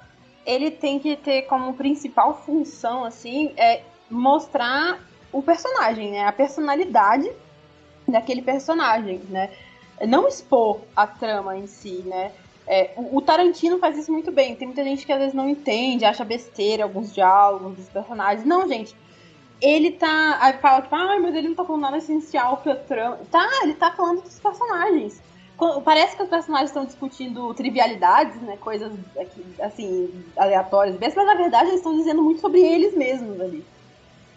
ele tem que ter como principal função, assim, é mostrar o personagem, né? A personalidade daquele personagem, né? Não expor a trama em si, né? É, o, Tarantino faz isso muito bem. Tem muita gente que às vezes não entende, acha besteira alguns diálogos dos personagens. Não, gente. Ele tá. Aí fala, tipo, ah, mas ele não tá falando nada essencial pra trama. Tá, ele tá falando dos personagens. Parece que os personagens estão discutindo trivialidades, né? Coisas assim, aleatórias, mas na verdade eles estão dizendo muito sobre eles mesmos ali.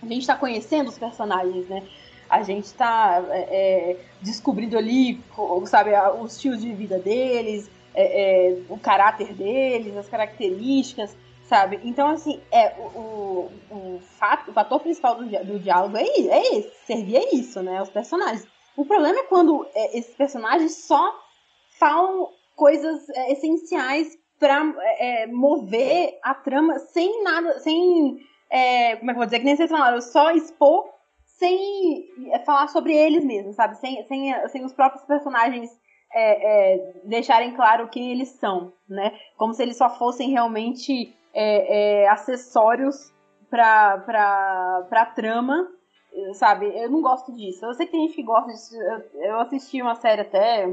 A gente tá conhecendo os personagens, né? a gente está é, é, descobrindo ali, sabe, os estilos de vida deles, é, é, o caráter deles, as características, sabe? Então, assim, é, o, o, o, fato, o fator principal do, do diálogo é, é esse, servir a isso, né? Os personagens. O problema é quando é, esses personagens só falam coisas é, essenciais para mover a trama sem nada, sem. como é que eu vou dizer? Que nem vocês falaram, só expor sem é, falar sobre eles mesmos, sabe? Sem, sem, sem os próprios personagens é, é, deixarem claro quem eles são, né? Como se eles só fossem realmente é, é acessórios pra, pra, pra trama, sabe? Eu não gosto disso. Eu sei que tem gente que gosta disso. Eu assisti uma série até,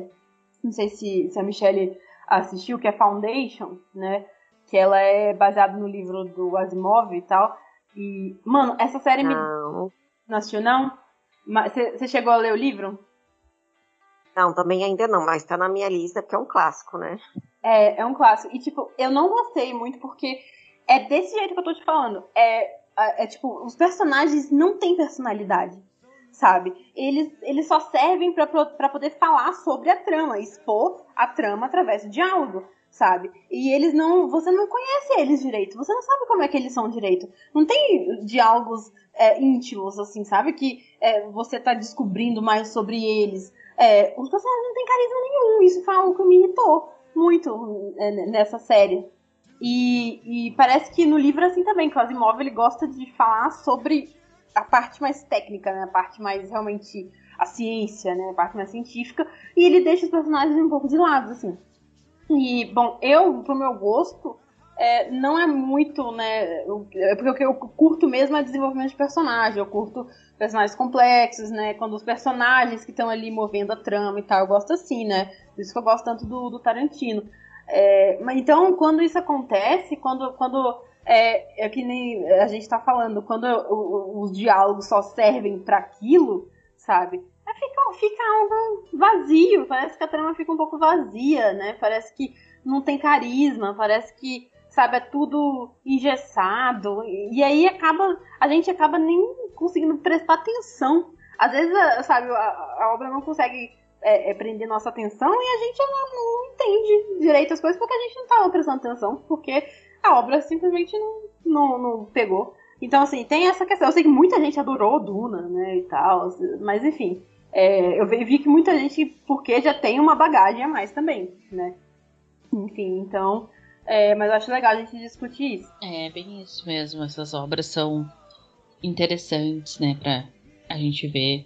não sei se, se a Michelle assistiu, que é Foundation, né? Que ela é baseada no livro do Asimov e tal. E, mano, essa série não. me não assistiu, não? Você chegou a ler o livro? Não, também ainda não, mas tá na minha lista porque é um clássico, né? É, é um clássico. E, tipo, eu não gostei muito porque é desse jeito que eu tô te falando. É, é, tipo, os personagens não têm personalidade, sabe? Eles, eles só servem para poder falar sobre a trama, expor a trama através do diálogo sabe? E eles não. Você não conhece eles direito, você não sabe como é que eles são direito. Não tem diálogos é, íntimos, assim, sabe? Que é, você tá descobrindo mais sobre eles. É, os personagens não têm carisma nenhum, isso foi algo que me irritou muito é, nessa série. E, e, parece que no livro é assim também, que o Asimov ele gosta de falar sobre a parte mais técnica, né? A parte mais realmente a ciência, né? A parte mais científica. E ele deixa os personagens um pouco de lado, assim. E, bom, eu, pro meu gosto, é, não é muito, né? É porque o que eu curto mesmo é desenvolvimento de personagem. Eu curto personagens complexos, né? Quando os personagens que estão ali movendo a trama e tal, eu gosto assim, né? Por isso que eu gosto tanto do, do Tarantino. É, mas então, quando isso acontece, quando, quando é, é que nem a gente tá falando, quando os diálogos só servem para aquilo, sabe? fica, fica algo vazio, parece que a trama fica um pouco vazia, né? Parece que não tem carisma, parece que, sabe, é tudo engessado. E aí acaba, a gente acaba nem conseguindo prestar atenção. Às vezes, sabe, a, a obra não consegue é, é, prender nossa atenção e a gente não entende direito as coisas porque a gente não estava prestando atenção, porque a obra simplesmente não, não, não pegou. Então, assim, tem essa questão. Eu sei que muita gente adorou Duna, né, e tal, mas enfim. É, eu vi que muita gente, porque já tem uma bagagem a mais também, né? Enfim, então. É, mas eu acho legal a gente discutir isso. É, bem isso mesmo. Essas obras são interessantes, né? Pra a gente ver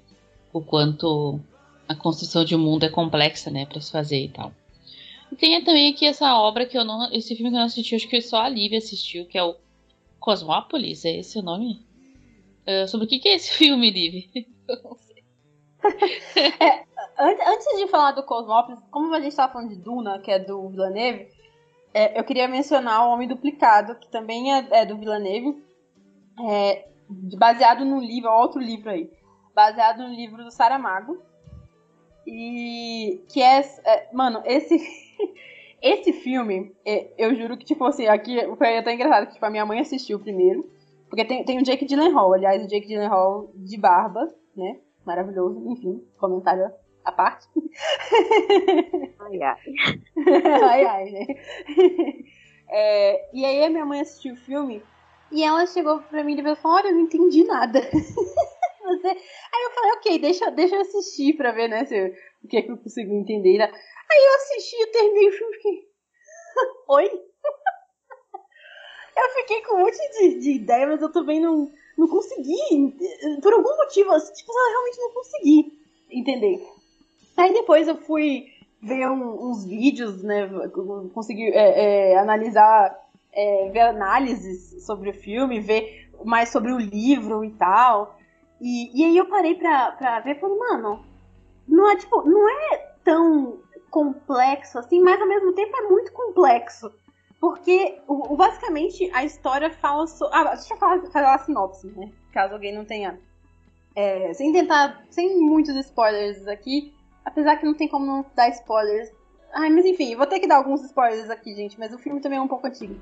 o quanto a construção de um mundo é complexa, né, para se fazer e tal. E tem também aqui essa obra que eu não. Esse filme que eu não assisti, acho que só a Lívia assistiu, que é o Cosmópolis, é esse o nome? Uh, sobre o que, que é esse filme, Lívia? é, antes de falar do Cosmópolis, como a gente estava falando de Duna, que é do Villeneuve, é, eu queria mencionar o Homem Duplicado, que também é, é do Villeneuve, é, baseado num livro, outro livro aí, baseado no livro do Saramago, e que é, é mano, esse esse filme, é, eu juro que, tipo assim, aqui foi até engraçado que tipo, a minha mãe assistiu primeiro. Porque tem, tem o Jake Gyllenhaal, aliás, o Jake Gyllenhaal de barba, né? Maravilhoso, enfim, comentário à parte. Ai, ai. ai, ai, né? É, e aí a minha mãe assistiu o filme e ela chegou pra mim e falou: Olha, eu não entendi nada. Aí eu falei: Ok, deixa, deixa eu assistir pra ver, né? Se, o que é que eu consigo entender. Aí eu assisti, terminei o filme e fiquei. Oi? eu fiquei com um monte de, de ideia, mas eu também não, não consegui. Por algum motivo, assim, tipo, eu realmente não consegui entender. Aí depois eu fui ver um, uns vídeos, né? Consegui é, é, analisar, é, ver análises sobre o filme, ver mais sobre o livro e tal. E, e aí eu parei pra, pra ver e falei, mano, não é tipo, não é tão complexo assim, mas ao mesmo tempo é muito complexo. Porque, o, o basicamente, a história fala sobre. Ah, deixa eu falar, falar a sinopse, né? Caso alguém não tenha. É, sem tentar. Sem muitos spoilers aqui. Apesar que não tem como não dar spoilers. Ai, mas enfim, vou ter que dar alguns spoilers aqui, gente. Mas o filme também é um pouco antigo.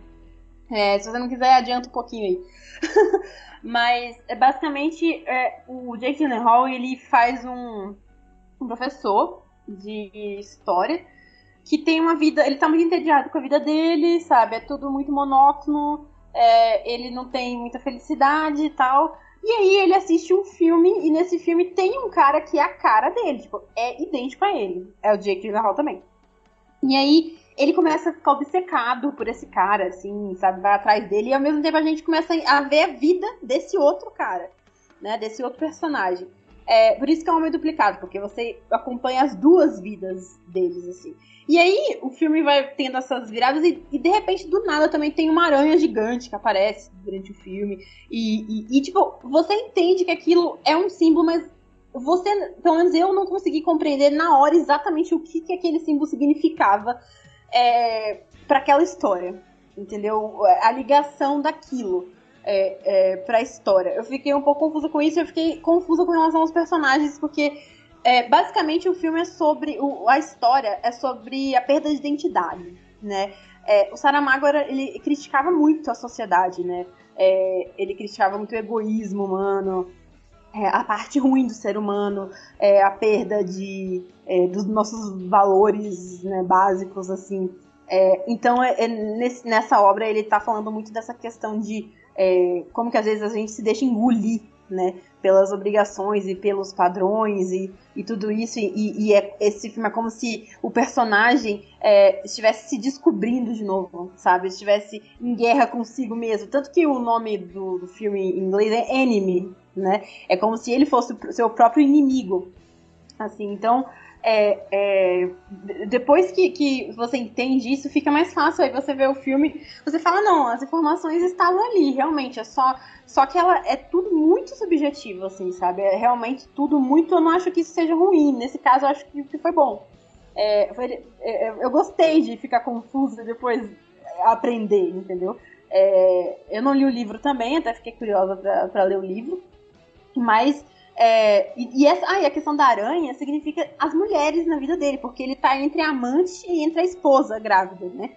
É, se você não quiser, adianta um pouquinho aí. mas, é, basicamente, é, o Jake Gyllenhaal, ele faz um, um professor de história que tem uma vida. Ele tá muito entediado com a vida dele, sabe? É tudo muito monótono, é, ele não tem muita felicidade e tal. E aí ele assiste um filme e nesse filme tem um cara que é a cara dele, tipo, é idêntico a ele. É o Jake Gyllenhaal também. E aí ele começa a ficar obcecado por esse cara, assim, sabe? Vai atrás dele e ao mesmo tempo a gente começa a ver a vida desse outro cara, né? Desse outro personagem. É, por isso que é um homem duplicado, porque você acompanha as duas vidas deles, assim. E aí o filme vai tendo essas viradas e, e, de repente, do nada, também tem uma aranha gigante que aparece durante o filme. E, e, e, tipo, você entende que aquilo é um símbolo, mas você, pelo menos eu não consegui compreender na hora exatamente o que, que aquele símbolo significava é, para aquela história. Entendeu? A ligação daquilo é, é, pra história. Eu fiquei um pouco confusa com isso, eu fiquei confusa com relação aos personagens, porque é, basicamente o filme é sobre. O, a história é sobre a perda de identidade, né? É, o Saramago era, ele criticava muito a sociedade, né? É, ele criticava muito o egoísmo humano, é, a parte ruim do ser humano, é, a perda de, é, dos nossos valores né, básicos, assim. É, então, é, é, nesse, nessa obra, ele está falando muito dessa questão de como que às vezes a gente se deixa engolir, né, pelas obrigações e pelos padrões e, e tudo isso, e, e é, esse filme é como se o personagem é, estivesse se descobrindo de novo, sabe, estivesse em guerra consigo mesmo, tanto que o nome do, do filme em inglês é Enemy, né, é como se ele fosse o seu próprio inimigo, assim, então é, é, depois que, que você entende isso, fica mais fácil. Aí você vê o filme, você fala, não, as informações estavam ali, realmente. É só. Só que ela é tudo muito subjetivo, assim, sabe? É realmente tudo muito. Eu não acho que isso seja ruim. Nesse caso, eu acho que, foi bom. É, foi, é, eu gostei de ficar confusa e depois aprender, entendeu? É, eu não li o livro também, até fiquei curiosa para ler o livro. Mas é, e, e, essa, ah, e a questão da aranha significa as mulheres na vida dele, porque ele tá entre a amante e entre a esposa grávida, né?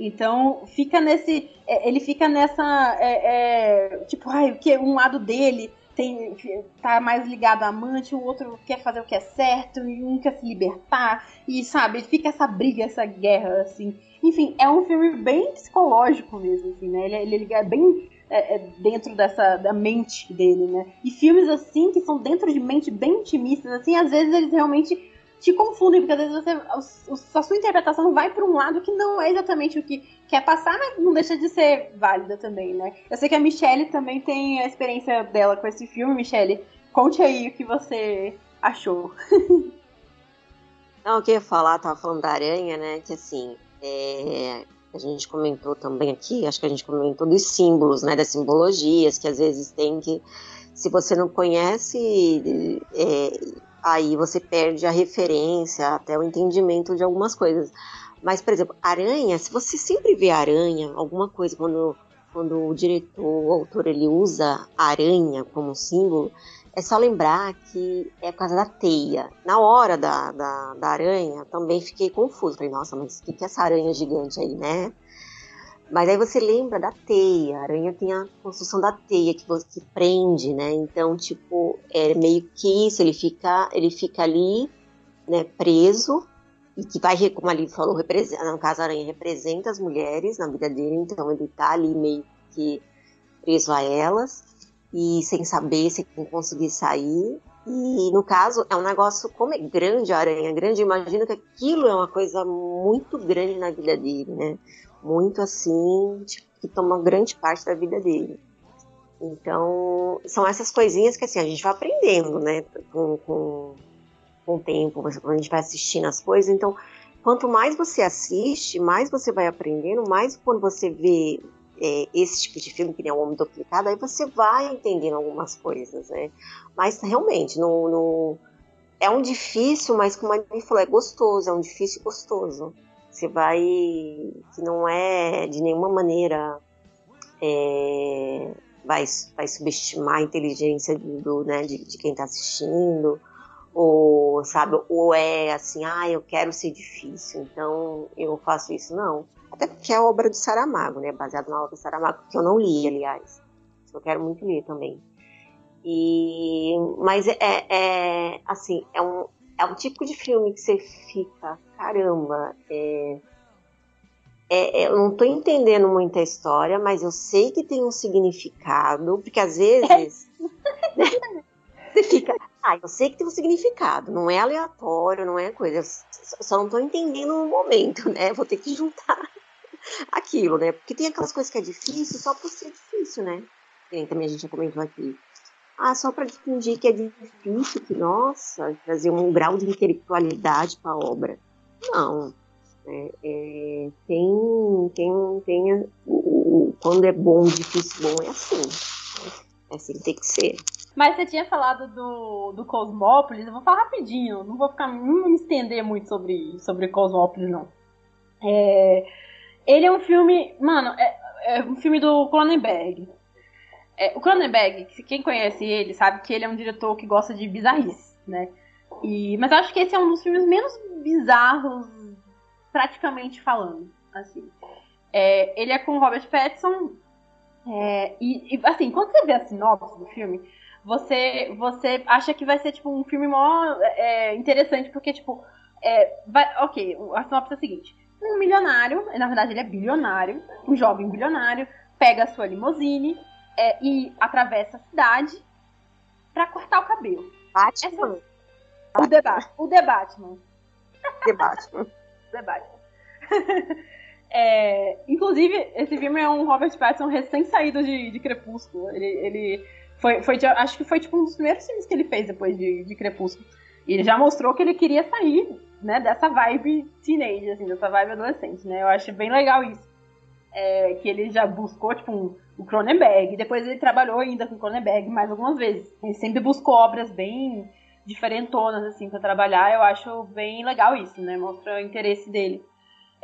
Então fica nesse. É, ele fica nessa. É, é, tipo, ai, que um lado dele tem, tá mais ligado à amante, o outro quer fazer o que é certo, e um quer se libertar, e sabe, fica essa briga, essa guerra, assim. Enfim, é um filme bem psicológico mesmo, assim, né? Ele, ele é bem é, é, dentro dessa da mente dele, né? E filmes assim que são dentro de mente bem intimistas, assim, às vezes eles realmente te confundem, porque às vezes você, a sua interpretação vai para um lado que não é exatamente o que quer passar, mas não deixa de ser válida também, né? Eu sei que a Michelle também tem a experiência dela com esse filme, Michelle. Conte aí o que você achou. Não, o que eu ia falar, tava falando da aranha, né? Que assim, é, a gente comentou também aqui, acho que a gente comentou dos símbolos, né? Das simbologias, que às vezes tem que. Se você não conhece, é, aí você perde a referência, até o entendimento de algumas coisas. Mas, por exemplo, aranha, se você sempre vê aranha, alguma coisa, quando, quando o diretor, o autor, ele usa aranha como símbolo, é só lembrar que é por causa da teia. Na hora da, da, da aranha, também fiquei confuso. Falei, nossa, mas o que, que é essa aranha gigante aí, né? Mas aí você lembra da teia. A aranha tem a construção da teia que você que prende, né? Então, tipo, é meio que isso. Ele fica, ele fica ali, né, preso. E que vai, como ali falou, representa, no caso a aranha representa as mulheres na vida dele. Então ele tá ali meio que preso a elas e sem saber se conseguir sair. E no caso, é um negócio, como é grande a aranha, grande, imagino que aquilo é uma coisa muito grande na vida dele, né? Muito assim, tipo, que toma grande parte da vida dele. Então, são essas coisinhas que assim, a gente vai aprendendo, né? Com, com, com o tempo, quando a gente vai assistindo as coisas. Então, quanto mais você assiste, mais você vai aprendendo, mais quando você vê é, esse tipo de filme, que nem o Homem Duplicado, aí você vai entendendo algumas coisas, né? Mas realmente, no, no... é um difícil, mas como a gente falou, é gostoso, é um difícil gostoso. Você vai. que não é de nenhuma maneira. É, vai, vai subestimar a inteligência do, né, de, de quem está assistindo, ou sabe, ou é assim, ah, eu quero ser difícil, então eu faço isso. Não porque é a obra do Saramago, né? Baseado na obra do Saramago, que eu não li, aliás. Eu quero muito ler também. E, mas é, é assim, é um, é um tipo de filme que você fica, caramba, é, é, é eu não estou entendendo muita história, mas eu sei que tem um significado, porque às vezes né, você fica, ah, eu sei que tem um significado, não é aleatório, não é coisa, eu só não estou entendendo no momento, né? Vou ter que juntar aquilo, né? Porque tem aquelas coisas que é difícil só por ser difícil, né? Que também a gente já comentou aqui. Ah, só para fingir que é difícil, que, nossa, trazer um grau de intelectualidade para a obra. Não. É, é, tem, tem, tem o, quando é bom, difícil, bom, é assim. É assim tem que ser. Mas você tinha falado do, do Cosmópolis, eu vou falar rapidinho, não vou ficar não me estender muito sobre, sobre Cosmópolis, não. É, ele é um filme. Mano, é, é um filme do Cronenberg. É, o Cronenberg, quem conhece ele, sabe que ele é um diretor que gosta de bizarrice, né? E, mas acho que esse é um dos filmes menos bizarros, praticamente falando. Assim. É, ele é com Robert Pattinson. É, e, e, assim, quando você vê a sinopse do filme, você, você acha que vai ser tipo um filme mó é, interessante, porque, tipo, é, vai, ok, a sinopse é a seguinte um milionário, na verdade ele é bilionário, um jovem bilionário, pega a sua limusine é, e atravessa a cidade para cortar o cabelo. Batman? Essa... O The, o The Batman. The Batman. The Batman. é, inclusive, esse filme é um Robert Pattinson recém-saído de, de Crepúsculo. Ele, ele foi, foi, acho que foi tipo um dos primeiros filmes que ele fez depois de, de Crepúsculo. E ele já mostrou que ele queria sair né, dessa vibe teenage, assim, dessa vibe adolescente, né? Eu acho bem legal isso. É, que ele já buscou, tipo, um, o Cronenberg. Depois ele trabalhou ainda com o Cronenberg mais algumas vezes. Ele sempre buscou obras bem diferentonas, assim, para trabalhar. Eu acho bem legal isso, né? Mostra o interesse dele.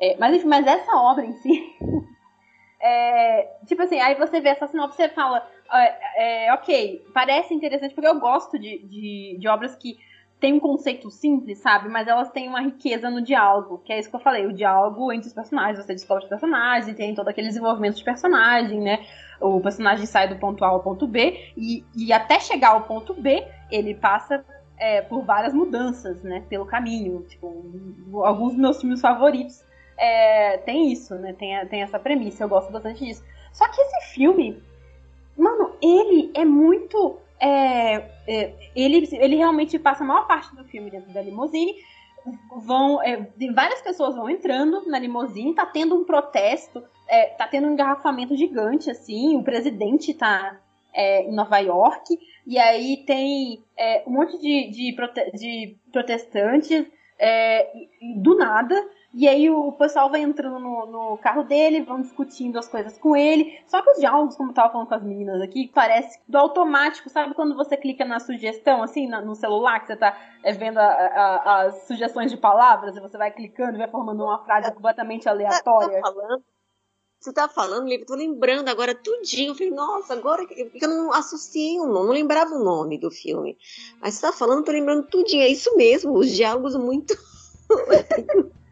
É, mas enfim, mas essa obra em si. é, tipo assim, aí você vê essa sinopse e fala. É, é, ok, parece interessante porque eu gosto de, de, de obras que tem um conceito simples, sabe? Mas elas têm uma riqueza no diálogo, que é isso que eu falei, o diálogo entre os personagens, você descobre os personagens, tem todo aquele desenvolvimento de personagem, né? O personagem sai do ponto A ao ponto B, e, e até chegar ao ponto B, ele passa é, por várias mudanças, né? Pelo caminho. Tipo, alguns dos meus filmes favoritos é, tem isso, né? Tem, tem essa premissa, eu gosto bastante disso. Só que esse filme, mano, ele é muito é, é, ele, ele realmente passa a maior parte do filme dentro da limusine. Vão, é, várias pessoas vão entrando na limusine, tá tendo um protesto, é, tá tendo um engarrafamento gigante, assim, o presidente tá é, em Nova York, e aí tem é, um monte de, de, prote de protestantes do nada. E aí o pessoal vai entrando no, no, carro dele, vão discutindo as coisas com ele. Só que os diálogos, como eu tava falando com as meninas aqui, parece do automático, sabe quando você clica na sugestão, assim, no celular, que você tá é, vendo a, a, as sugestões de palavras, e você vai clicando e vai formando uma frase completamente aleatória. Tá falando, você tá falando, eu tô lembrando agora tudinho. Eu falei, nossa, agora que eu não associei o nome, não lembrava o nome do filme. Mas você tá falando, tô lembrando tudinho. É isso mesmo, os diálogos muito.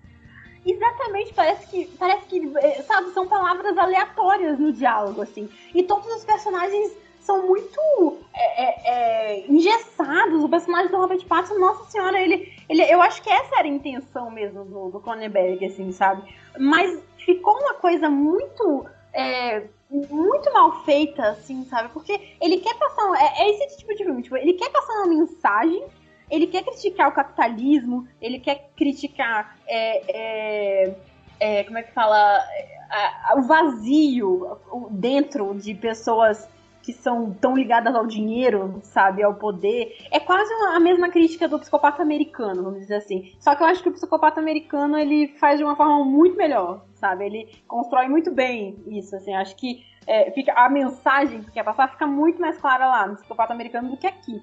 Exatamente, parece que, parece que, eh, sabe, são palavras aleatórias no diálogo, assim. E todos os personagens são muito é, é, engessados. O personagem do Robert Pattinson, nossa senhora, ele, ele, eu acho que essa era a intenção mesmo do, do Cronenberg, assim, sabe? Mas ficou uma coisa muito é, muito mal feita, assim, sabe? Porque ele quer passar. É, é, esse tipo de filme, tipo, ele quer passar uma mensagem ele quer criticar o capitalismo, ele quer criticar é, é, é, como é que fala a, o vazio dentro de pessoas que são tão ligadas ao dinheiro, sabe, ao poder. É quase a mesma crítica do psicopata americano, vamos dizer assim. Só que eu acho que o psicopata americano ele faz de uma forma muito melhor, sabe? Ele constrói muito bem isso, assim. Acho que é, fica a mensagem que quer passar fica muito mais clara lá no psicopata americano do que aqui.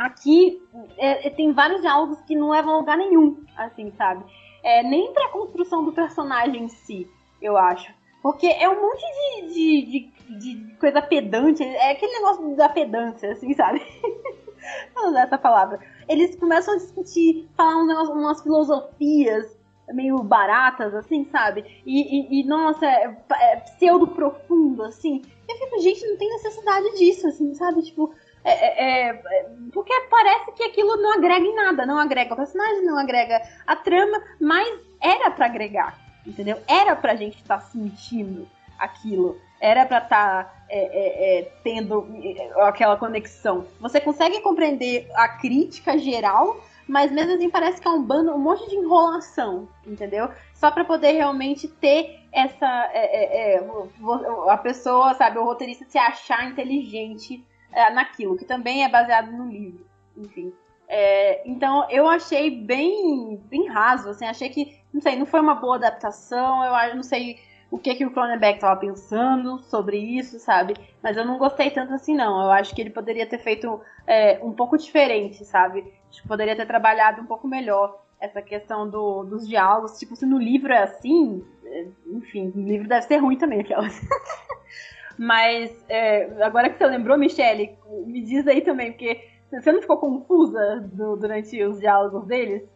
Aqui é, é, tem vários diálogos que não levam a lugar nenhum, assim, sabe? É, nem pra construção do personagem em si, eu acho. Porque é um monte de, de, de, de coisa pedante, é aquele negócio da pedância, assim, sabe? Vou usar essa palavra. Eles começam a discutir, falar uns negócios, umas filosofias meio baratas, assim, sabe? E, e, e nossa, é, é pseudo profundo, assim. Eu fico, gente, não tem necessidade disso, assim, sabe? Tipo, é, é, é, porque parece que aquilo não agrega em nada, não agrega o personagem, não agrega a trama, mas era para agregar, entendeu? Era pra gente estar tá sentindo aquilo, era pra estar tá, é, é, é, tendo aquela conexão. Você consegue compreender a crítica geral, mas mesmo assim parece que é um bando, um monte de enrolação, entendeu? Só para poder realmente ter essa. a pessoa, sabe, o roteirista se achar inteligente naquilo, que também é baseado no livro, enfim. É, então eu achei bem, bem raso, assim, achei que, não sei, não foi uma boa adaptação, eu não sei o que que o Cronenberg estava pensando sobre isso, sabe? Mas eu não gostei tanto assim, não. Eu acho que ele poderia ter feito é, um pouco diferente, sabe? Acho que poderia ter trabalhado um pouco melhor essa questão do, dos diálogos. Tipo, se no livro é assim, é, enfim, o livro deve ser ruim também, aquelas. Mas é, agora que você lembrou, Michele, me diz aí também, porque você não ficou confusa do, durante os diálogos deles?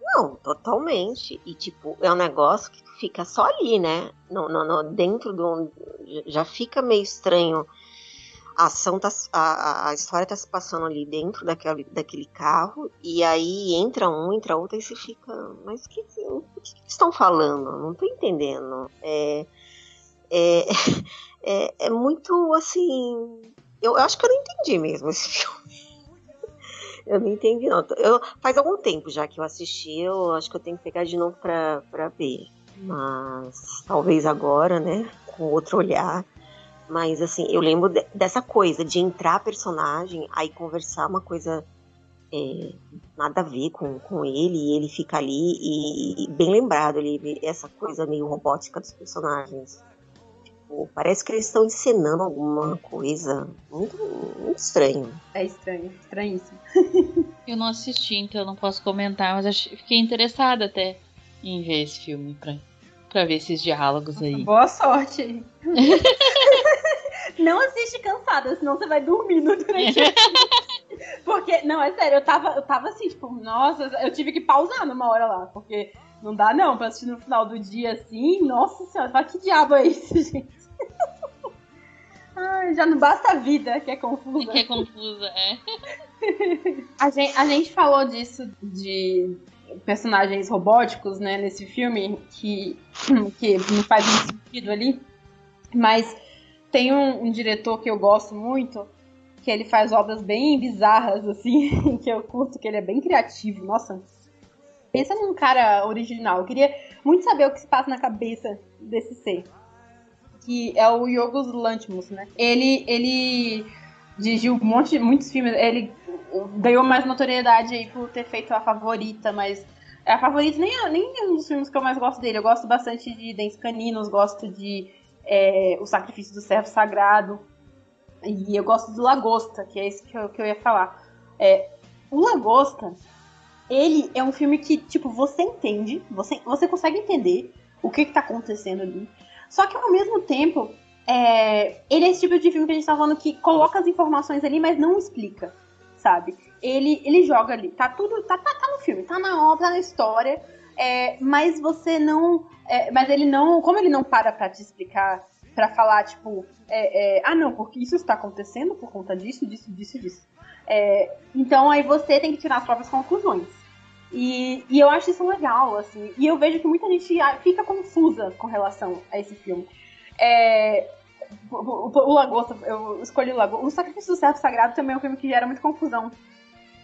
Não, totalmente. E, tipo, é um negócio que fica só ali, né? No, no, no dentro do. Já fica meio estranho. A ação tá. A, a história tá se passando ali dentro daquele, daquele carro. E aí entra um, entra outro, e você fica. Mas que, o que, que estão falando? Não tô entendendo. É é, é, é muito assim. Eu, eu, acho que eu não entendi mesmo esse filme. Eu não entendi, não. Eu, faz algum tempo já que eu assisti, eu acho que eu tenho que pegar de novo pra, pra ver. Mas talvez agora, né? Com outro olhar. Mas assim, eu lembro de, dessa coisa de entrar personagem, aí conversar uma coisa é, nada a ver com, com ele, e ele fica ali, e, e bem lembrado ali, essa coisa meio robótica dos personagens. Tipo, parece que eles estão encenando alguma coisa muito, muito estranho. É estranho, estranhíssimo. eu não assisti, então eu não posso comentar, mas achei, fiquei interessada até em ver esse filme pra, pra ver esses diálogos aí. Boa sorte. não assiste cansada, senão você vai dormindo durante Porque, não, é sério, eu tava, eu tava assim, tipo, nossa, eu tive que pausar numa hora lá, porque não dá não pra assistir no final do dia assim, nossa senhora, que diabo é isso, gente? Ai, já não basta a vida que é confusa. Que é confusa, é. a, gente, a gente falou disso de personagens robóticos, né, nesse filme, que, que não faz muito sentido ali. Mas tem um, um, diretor que eu gosto muito, que ele faz obras bem bizarras, assim, que eu curto, que ele é bem criativo. Nossa, pensa num cara original. Eu queria muito saber o que se passa na cabeça desse ser que é o Yorgos Lanthimos, né? Ele, ele dirigiu um monte, muitos filmes. Ele ganhou mais notoriedade aí por ter feito a favorita, mas a favorita nem, é, nem é um dos filmes que eu mais gosto dele. Eu gosto bastante de Dentes Caninos, gosto de é, O Sacrifício do Servo Sagrado. E eu gosto do Lagosta, que é esse que eu, que eu ia falar. É, o Lagosta, ele é um filme que, tipo, você entende, você, você consegue entender o que, que tá acontecendo ali. Só que ao mesmo tempo, é, ele é esse tipo de filme que a gente tá falando que coloca as informações ali, mas não explica, sabe? Ele, ele joga ali, tá tudo, tá, tá, tá no filme, tá na obra, tá na história, é, mas você não. É, mas ele não. Como ele não para pra te explicar, pra falar, tipo, é, é, ah, não, porque isso está acontecendo por conta disso, disso, disso, disso. É, então aí você tem que tirar as próprias conclusões. E, e eu acho isso legal, assim. E eu vejo que muita gente fica confusa com relação a esse filme. É, o, o, o Lagosta, eu escolhi o Lagosta. O Sacrifício do Servo Sagrado também é um filme que gera muita confusão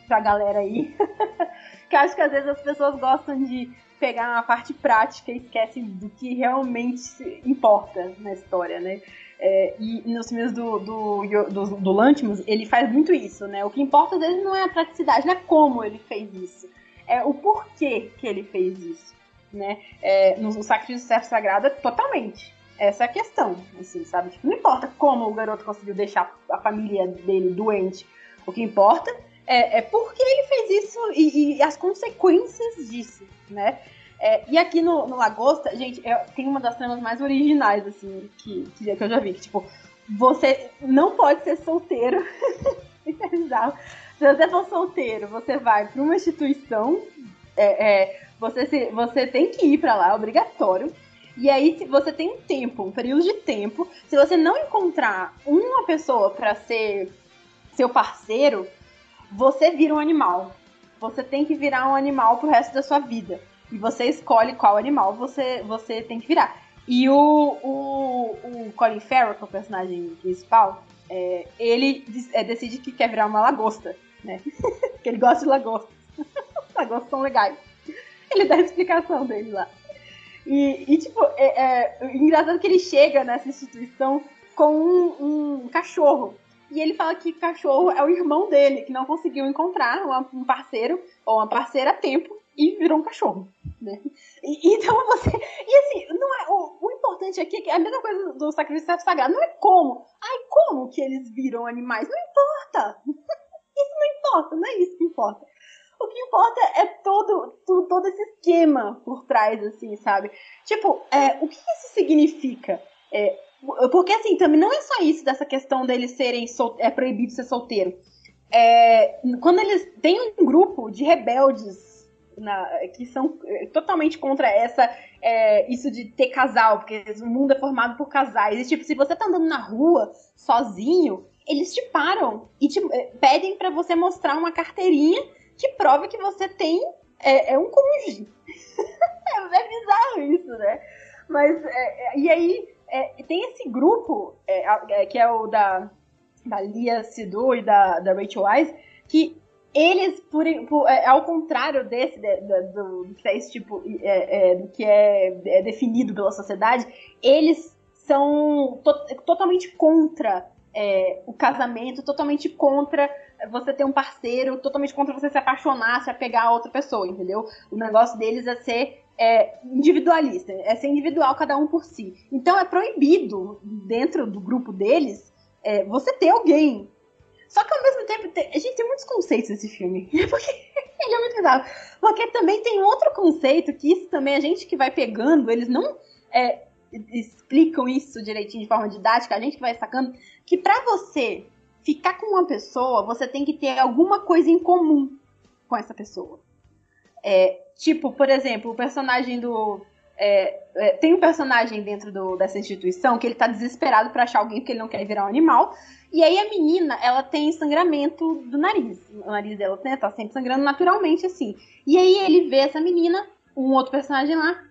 pra galera aí. que acho que às vezes as pessoas gostam de pegar a parte prática e esquecem do que realmente importa na história, né? É, e nos filmes do, do, do, do Lantimos, ele faz muito isso, né? O que importa às vezes não é a praticidade, não é como ele fez isso. É o porquê que ele fez isso, né? É, no, no Sacrifício do Sagrado, é totalmente. Essa é a questão, assim, sabe? Tipo, não importa como o garoto conseguiu deixar a família dele doente. O que importa é, é porque ele fez isso e, e as consequências disso, né? É, e aqui no, no Lagosta, gente, é, tem uma das tramas mais originais, assim, que, que eu já vi. Que, tipo, você não pode ser solteiro. É bizarro. Se você for solteiro, você vai para uma instituição, é, é, você, se, você tem que ir para lá, é obrigatório. E aí, você tem um tempo, um período de tempo, se você não encontrar uma pessoa para ser seu parceiro, você vira um animal. Você tem que virar um animal pro resto da sua vida. E você escolhe qual animal você, você tem que virar. E o, o, o Colin Farrell, que é o personagem principal, é, ele é, decide que quer virar uma lagosta, né? que ele gosta de lagostas. lagostas são legais. Ele dá a explicação dele lá. E, e tipo, é, é, engraçado que ele chega nessa instituição com um, um cachorro. E ele fala que cachorro é o irmão dele, que não conseguiu encontrar um parceiro ou uma parceira a tempo e virou um cachorro, né? E, então você. E assim, não é, o, o importante aqui é que é a mesma coisa do sacrifício sagrado. Não é como. Ai, como que eles viram animais? Não importa. Isso não importa, não é isso que importa. O que importa é todo, todo, todo esse esquema por trás, assim, sabe? Tipo, é, o que isso significa? É, porque, assim, também não é só isso dessa questão deles serem sol, é proibido ser solteiro. É, quando eles têm um grupo de rebeldes na, que são é, totalmente contra essa é, isso de ter casal, porque o mundo é formado por casais. E, tipo, se você tá andando na rua sozinho, eles te param e te é, pedem para você mostrar uma carteirinha que prova que você tem é, é um cônjuge. é bizarro isso, né? Mas é, é, e aí tem esse grupo que é o da da Lia Sidu e da, da Rachel Wise que eles, por, por é, ao contrário desse, de, de, do, do, que é esse tipo, é, é, do que é, é, definido pela sociedade, eles são to totalmente contra é, o casamento, totalmente contra você ter um parceiro, totalmente contra você se apaixonar, se apegar a outra pessoa, entendeu? O negócio deles é ser é, individualista, é ser individual, cada um por si. Então é proibido, dentro do grupo deles, é, você ter alguém só que ao mesmo tempo, tem, a gente tem muitos conceitos nesse filme. Porque ele é muito bizarro. Porque também tem outro conceito que isso também a gente que vai pegando, eles não é, explicam isso direitinho de forma didática, a gente que vai sacando, que para você ficar com uma pessoa, você tem que ter alguma coisa em comum com essa pessoa. É, tipo, por exemplo, o personagem do. É, é, tem um personagem dentro do, dessa instituição que ele tá desesperado para achar alguém porque ele não quer virar um animal. E aí a menina, ela tem sangramento do nariz. O nariz dela né, tá sempre sangrando naturalmente, assim. E aí ele vê essa menina, um outro personagem lá,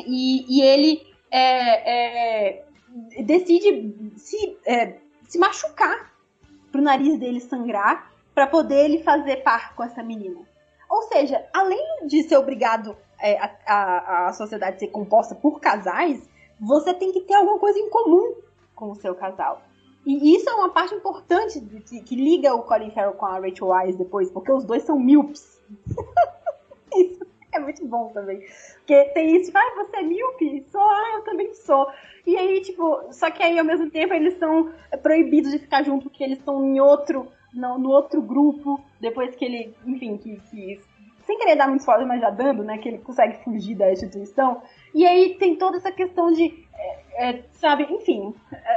e, e ele é, é, decide se, é, se machucar pro nariz dele sangrar para poder ele fazer par com essa menina. Ou seja, além de ser obrigado é, a, a, a sociedade ser composta por casais, você tem que ter alguma coisa em comum com o seu casal. E isso é uma parte importante de, que, que, liga o Colin Farrell com a Rachel Wise depois, porque os dois são míopes. isso é muito bom também. Porque tem isso, ah, você é míope? Sou, ah, eu também sou. E aí, tipo, só que aí ao mesmo tempo eles são proibidos de ficar junto porque eles estão em outro, no, no, outro grupo, depois que ele, enfim, que, que sem querer dar muito spoiler, mas já dando, né, que ele consegue fugir da instituição. E aí tem toda essa questão de é, é, sabe, enfim,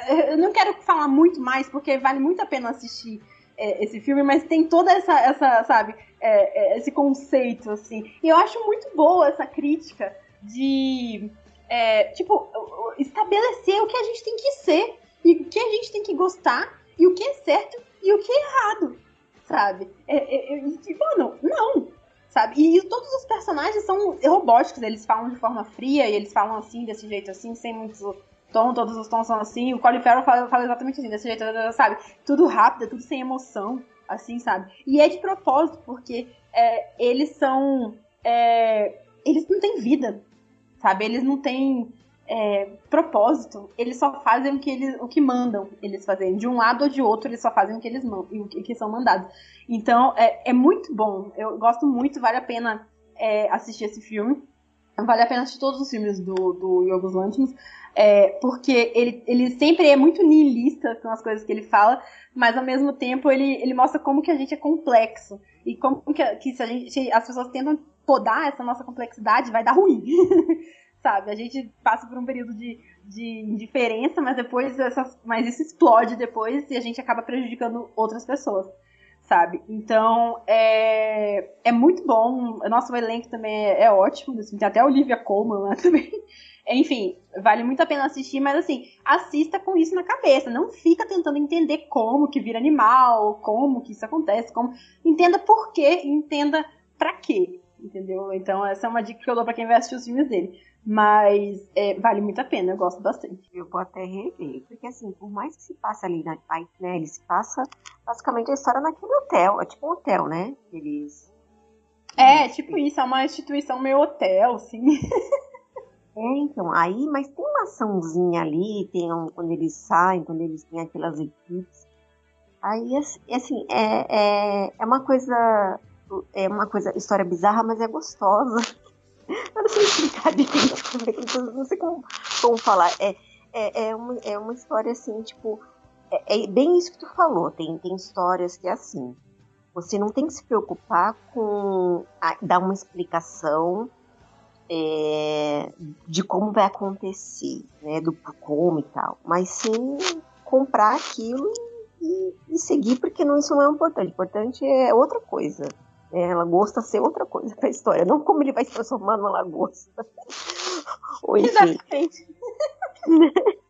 é, eu não quero falar muito mais porque vale muito a pena assistir é, esse filme, mas tem toda essa, essa sabe, é, é, esse conceito, assim. E eu acho muito boa essa crítica de, tipo, estabelecer o que a gente tem que ser e o que a gente tem que gostar e o que é certo e o que é errado, sabe? e, mano, não, sabe? E, todos os personagens são robóticos, eles falam de forma fria e eles falam assim, desse jeito assim, sem muitos tom, todos os tons são assim. O Colin Farrell fala, fala exatamente assim, desse jeito, sabe? Tudo rápido, tudo sem emoção, assim, sabe? E é de propósito, porque é, eles são. É, eles não têm vida, sabe? Eles não têm é, propósito, eles só fazem o que, eles, o que mandam eles fazerem. De um lado ou de outro, eles só fazem o que eles mandam, o que, são mandados. Então, é, é, muito bom. Eu gosto muito, vale a pena é, assistir esse filme. Vale a pena assistir todos os filmes do, do Yorgos Lanthimos, é, porque ele, ele sempre é muito niilista com as coisas que ele fala, mas ao mesmo tempo ele, ele mostra como que a gente é complexo e como que, que se, a gente, as pessoas tentam podar essa nossa complexidade, vai dar ruim. sabe? A gente passa por um período de, de indiferença, mas depois essa, mas isso explode depois e a gente acaba prejudicando outras pessoas, sabe? Então é, é muito bom. O nosso elenco também é, é ótimo. Assim, tem até a Olivia Colman lá também. Enfim, vale muito a pena assistir, mas assim, assista com isso na cabeça. Não fica tentando entender como que vira animal, como que isso acontece, como. Entenda por quê, entenda pra quê. Entendeu? Então, essa é uma dica que eu dou pra quem vai assistir os filmes dele. Mas é, vale muito a pena, eu gosto bastante. Eu vou até rever, porque assim, por mais que se passe ali na né, ele se passa basicamente a história naquele hotel, é tipo um hotel, né? Eles. É, tipo isso, é uma instituição meio hotel, assim. É, então, aí, mas tem uma açãozinha ali, tem um, quando eles saem, quando eles têm aquelas equipes. Aí, assim, é, é, é uma coisa, é uma coisa, história bizarra, mas é gostosa. Eu não sei explicar direito, não sei como, como falar. É, é, é, uma, é uma história assim, tipo. É, é, bem isso que tu falou. Tem, tem histórias que é assim. Você não tem que se preocupar com a, dar uma explicação é, de como vai acontecer, né? Do como e tal. Mas sim comprar aquilo e, e seguir, porque não, isso não é importante. O importante é outra coisa. É, lagosta ser outra coisa pra história, não como ele vai se transformar numa lagosta. Ou Exatamente.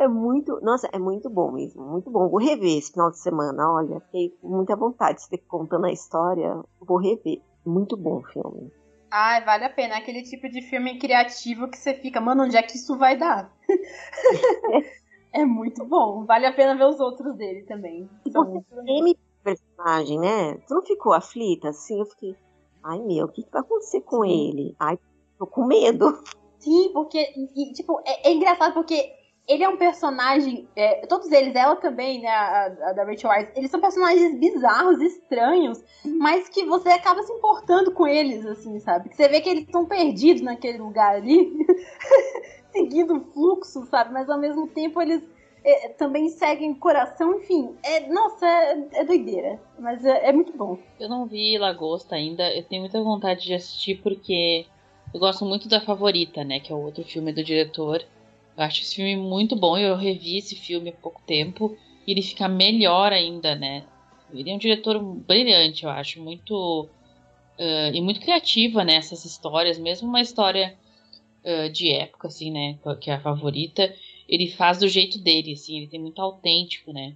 é muito, nossa, é muito bom mesmo, muito bom. Vou rever esse final de semana, olha, fiquei com muita vontade de ter contando a história, vou rever. Muito bom o filme. Ai, vale a pena. Aquele tipo de filme criativo que você fica, mano, onde é que isso vai dar? é muito bom. Vale a pena ver os outros dele também. São muito personagem, né? Tu não ficou aflita assim? Eu fiquei, ai meu, o que, que vai acontecer com Sim. ele? Ai, tô com medo. Sim, porque, e, tipo, é, é, engraçado porque ele é um personagem, é, todos eles, ela também, né, a, a, da Rachel Weisz, eles são personagens bizarros, estranhos, mas que você acaba se importando com eles, assim, sabe? Que você vê que eles estão perdidos naquele lugar ali, seguindo o fluxo, sabe? Mas ao mesmo tempo eles é, também seguem coração, enfim. É, nossa, é, é doideira. Mas é, é, muito bom. Eu não vi Lagosta ainda, eu tenho muita vontade de assistir porque eu gosto muito da Favorita, né? Que é o outro filme do diretor. Eu acho esse filme muito bom, eu revi esse filme há pouco tempo e ele fica melhor ainda, né? Ele é um diretor brilhante, eu acho, muito. Uh, e muito criativa nessas né, histórias, mesmo uma história uh, de época, assim, né? Que é a favorita ele faz do jeito dele, assim, ele tem muito autêntico, né?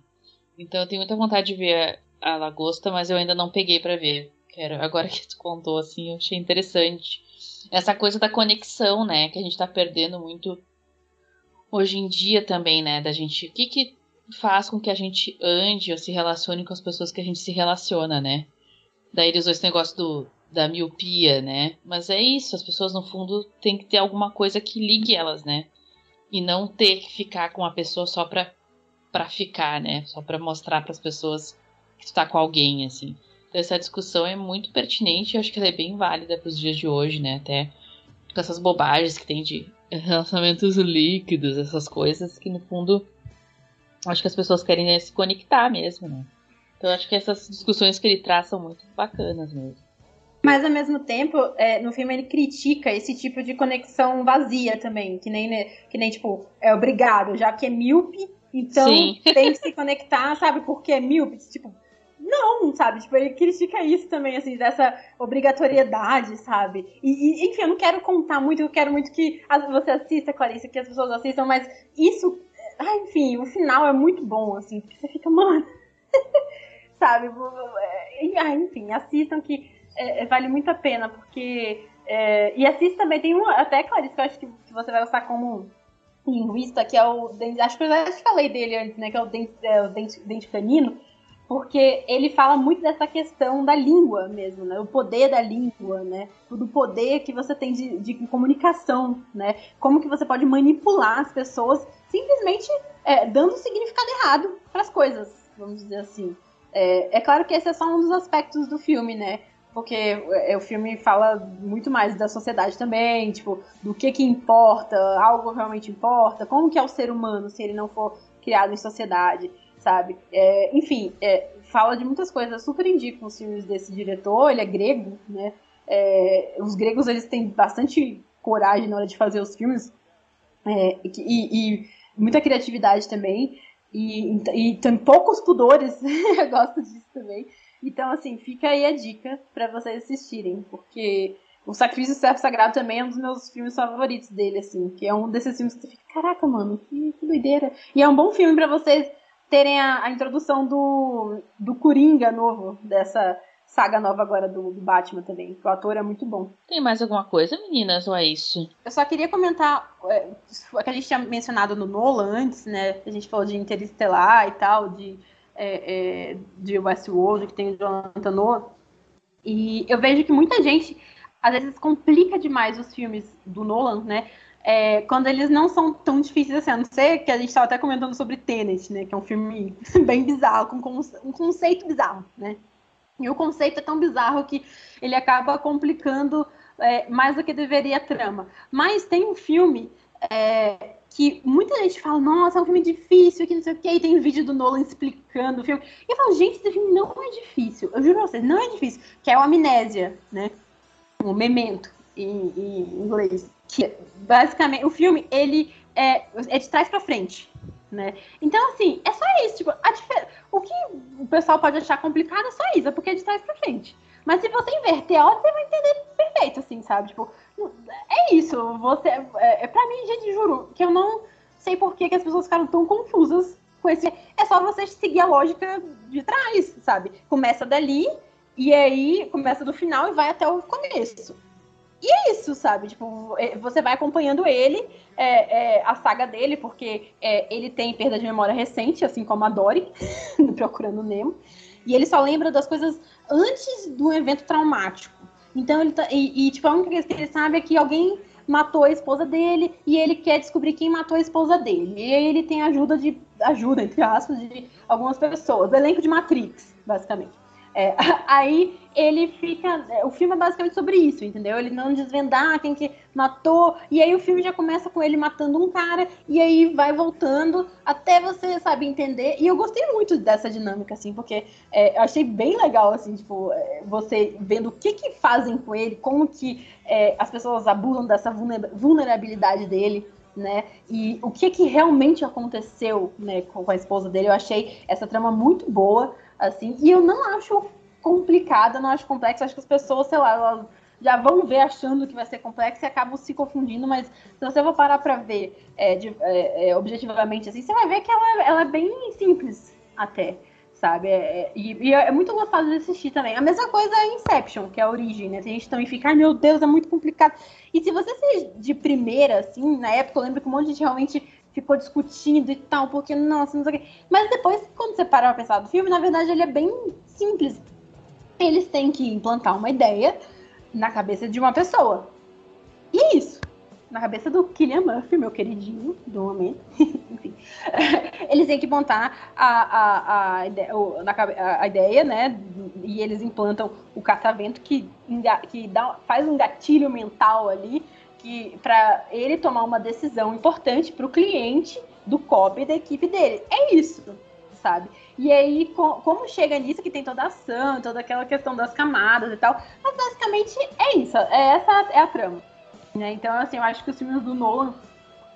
Então eu tenho muita vontade de ver a, a Lagosta, mas eu ainda não peguei para ver. Quero, agora que tu contou, assim, eu achei interessante. Essa coisa da conexão, né? Que a gente tá perdendo muito hoje em dia também, né? Da gente. O que que faz com que a gente ande ou se relacione com as pessoas que a gente se relaciona, né? Daí eles usam esse negócio do, da miopia, né? Mas é isso, as pessoas no fundo têm que ter alguma coisa que ligue elas, né? E não ter que ficar com a pessoa só pra para ficar, né? Só para mostrar para as pessoas que tu tá com alguém, assim. Então, essa discussão é muito pertinente e acho que ela é bem válida para os dias de hoje, né? Até com essas bobagens que tem de relacionamentos líquidos, essas coisas que no fundo acho que as pessoas querem né, se conectar mesmo, né? Então acho que essas discussões que ele traz são muito bacanas mesmo. Mas ao mesmo tempo, é, no filme ele critica esse tipo de conexão vazia também, que nem, né, que nem tipo, é obrigado, já que é míope, então Sim. tem que se conectar, sabe? Porque é míope, tipo, não, sabe? Tipo, ele critica isso também, assim, dessa obrigatoriedade, sabe? E, e enfim, eu não quero contar muito, eu quero muito que você assista, Clarice, que as pessoas assistam, mas isso, ah, enfim, o final é muito bom, assim, porque você fica, mano, sabe? Ah, enfim, assistam que é, é, vale muito a pena, porque. É, e assista também, tem um. Até, Clarice, que eu acho que, que você vai gostar como linguista, que é o. Acho que eu já falei dele antes, né? Que é o dente, é, o dente, dente canino porque ele fala muito dessa questão da língua mesmo, né? O poder da língua, né? Do poder que você tem de, de comunicação, né? Como que você pode manipular as pessoas simplesmente é, dando significado errado para as coisas, vamos dizer assim. É, é, claro que esse é só um dos aspectos do filme, né? Porque é, o filme fala muito mais da sociedade também, tipo, do que que importa, algo realmente importa, como que é o ser humano se ele não for criado em sociedade sabe? É, enfim, é, fala de muitas coisas. super indico os filmes desse diretor, ele é grego, né? É, os gregos, eles têm bastante coragem na hora de fazer os filmes é, e, e, muita criatividade também. E, e, tem poucos pudores, eu gosto disso também. Então, assim, fica aí a dica para vocês assistirem, porque o Sacrifício do Servo Sagrado também é um dos meus filmes favoritos dele, assim, que é um desses filmes que você fica, caraca, mano, que, que doideira. E é um bom filme para vocês terem a, a, introdução do, do Coringa novo, dessa saga nova agora do, do, Batman também. O ator é muito bom. Tem mais alguma coisa, meninas, ou é isso? Eu só queria comentar é, o que a gente tinha mencionado no Nolan antes, né? A gente falou de Interestelar e tal, de, é, é, de Westworld, que tem o Jonathan Noah. E eu vejo que muita gente, às vezes, complica demais os filmes do Nolan, né? é, quando eles não são tão difíceis assim, a não ser que a gente estava até comentando sobre Tenet, né, que é um filme bem bizarro, com um conceito bizarro, né? E o conceito é tão bizarro que ele acaba complicando é, mais do que deveria a trama. Mas tem um filme é, que muita gente fala, nossa, é um filme difícil, que não sei o quê, e tem vídeo do Nolan explicando o filme. E eu falo, gente, esse filme não é difícil. Eu juro pra vocês, não é difícil. Que é o Amnésia, né? O Memento, em, em inglês que basicamente o filme ele é, é de trás para frente, né? Então assim é só isso, tipo difer... o que o pessoal pode achar complicado é só isso, é porque é de trás para frente. Mas se você inverter a hora, você vai entender perfeito, assim, sabe? Tipo, é isso. Você, é, é para mim, gente, juro que eu não sei por que, que as pessoas ficaram tão confusas com esse. É só você seguir a lógica de trás, sabe? Começa dali e aí começa do final e vai até o começo. E é isso, sabe? Tipo, é, você vai acompanhando ele, é, é, a saga dele, porque é, ele tem perda de memória recente, assim como a Dory, procurando Nemo. E ele só lembra das coisas antes do evento traumático. Então ele tá. E, e, tipo, a única coisa que ele sabe é que alguém matou a esposa dele e ele quer descobrir quem matou a esposa dele. E aí ele tem ajuda de. ajuda, entre aspas, de algumas pessoas. Elenco de Matrix, basicamente. É, aí ele fica. É, o filme é basicamente sobre isso, entendeu? Ele não desvendar quem que matou. E aí o filme já começa com ele matando um cara. E aí vai voltando até você, sabe, entender. E eu gostei muito dessa dinâmica, assim, porque é, eu achei bem legal, assim, tipo, é, você vendo o que que fazem com ele, como que é, as pessoas abusam dessa vulnerabilidade dele. Né? E o que que realmente aconteceu, né, com a esposa dele? Eu achei essa trama muito boa assim. E eu não acho complicada, não acho complexa. Acho que as pessoas, sei lá, elas já vão ver achando que vai ser complexo e acabam se confundindo, mas se você for parar para ver é, de, é, é, objetivamente assim, você vai ver que ela, ela é bem simples até, sabe? É, é, e, e, é muito gostoso de assistir também. A mesma coisa é Inception, que é a origem, né? Tem gente também fica, ai meu Deus, é muito complicado. E se você ser de primeira, assim, na época eu lembro que um monte de gente realmente ficou discutindo e tal, porque, nossa, não sei o quê. Mas depois, quando você para pra pensar do filme, na verdade ele é bem simples. Eles têm que implantar uma ideia na cabeça de uma pessoa. E é isso. na cabeça do Killian Murphy, meu queridinho do momento, enfim, eles têm que montar a, a, a, ideia, a, ideia, né? E eles implantam o catavento que, que dá, faz um gatilho mental ali que para ele tomar uma decisão importante para o cliente do COP e da equipe dele. É isso, sabe? E aí, como chega nisso, que tem toda a ação, toda aquela questão das camadas e tal, mas basicamente é isso, é essa é a trama. Né? Então, assim, eu acho que os filmes do Nolan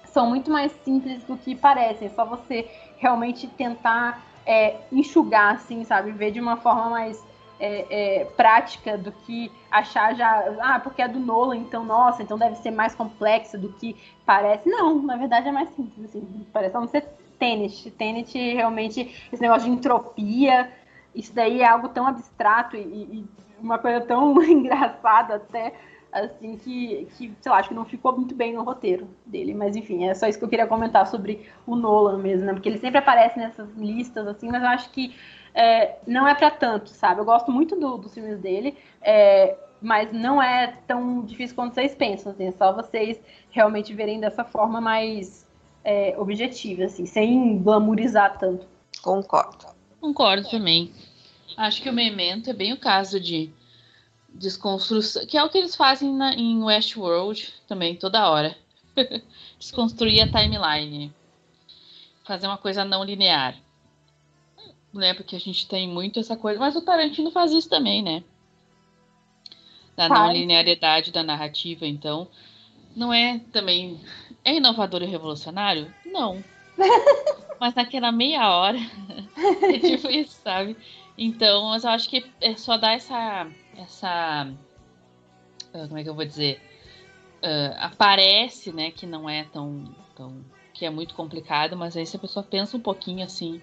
são muito mais simples do que parecem, é só você realmente tentar é, enxugar, assim, sabe? Ver de uma forma mais é, é, prática do que achar já, ah, porque é do Nolan, então, nossa, então deve ser mais complexa do que parece. Não, na verdade é mais simples, assim, parece não ser Tenet. Tenet realmente, esse negócio de entropia, isso daí é algo tão abstrato e, e uma coisa tão engraçada até, assim, que, que, sei lá, acho que não ficou muito bem no roteiro dele. Mas enfim, é só isso que eu queria comentar sobre o Nolan mesmo, né? Porque ele sempre aparece nessas listas, assim, mas eu acho que é, não é para tanto, sabe? Eu gosto muito do, dos filmes dele, é, mas não é tão difícil quanto vocês pensam, assim, é só vocês realmente verem dessa forma mais é, objetiva, assim, sem glamourizar tanto. Concordo. Concordo também. Acho que o Memento é bem o caso de desconstrução, que é o que eles fazem na, em Westworld também, toda hora. Desconstruir a timeline. Fazer uma coisa não linear né? Porque a gente tem muito essa coisa. Mas o Tarantino faz isso também, né? Da não linearidade da narrativa, então. Não é também. É inovador e revolucionário? Não. mas naquela meia hora. é tipo isso, sabe? Então, mas eu acho que é só dar essa. essa uh, como é que eu vou dizer? Uh, aparece, né, que não é tão, tão. que é muito complicado, mas aí se a pessoa pensa um pouquinho assim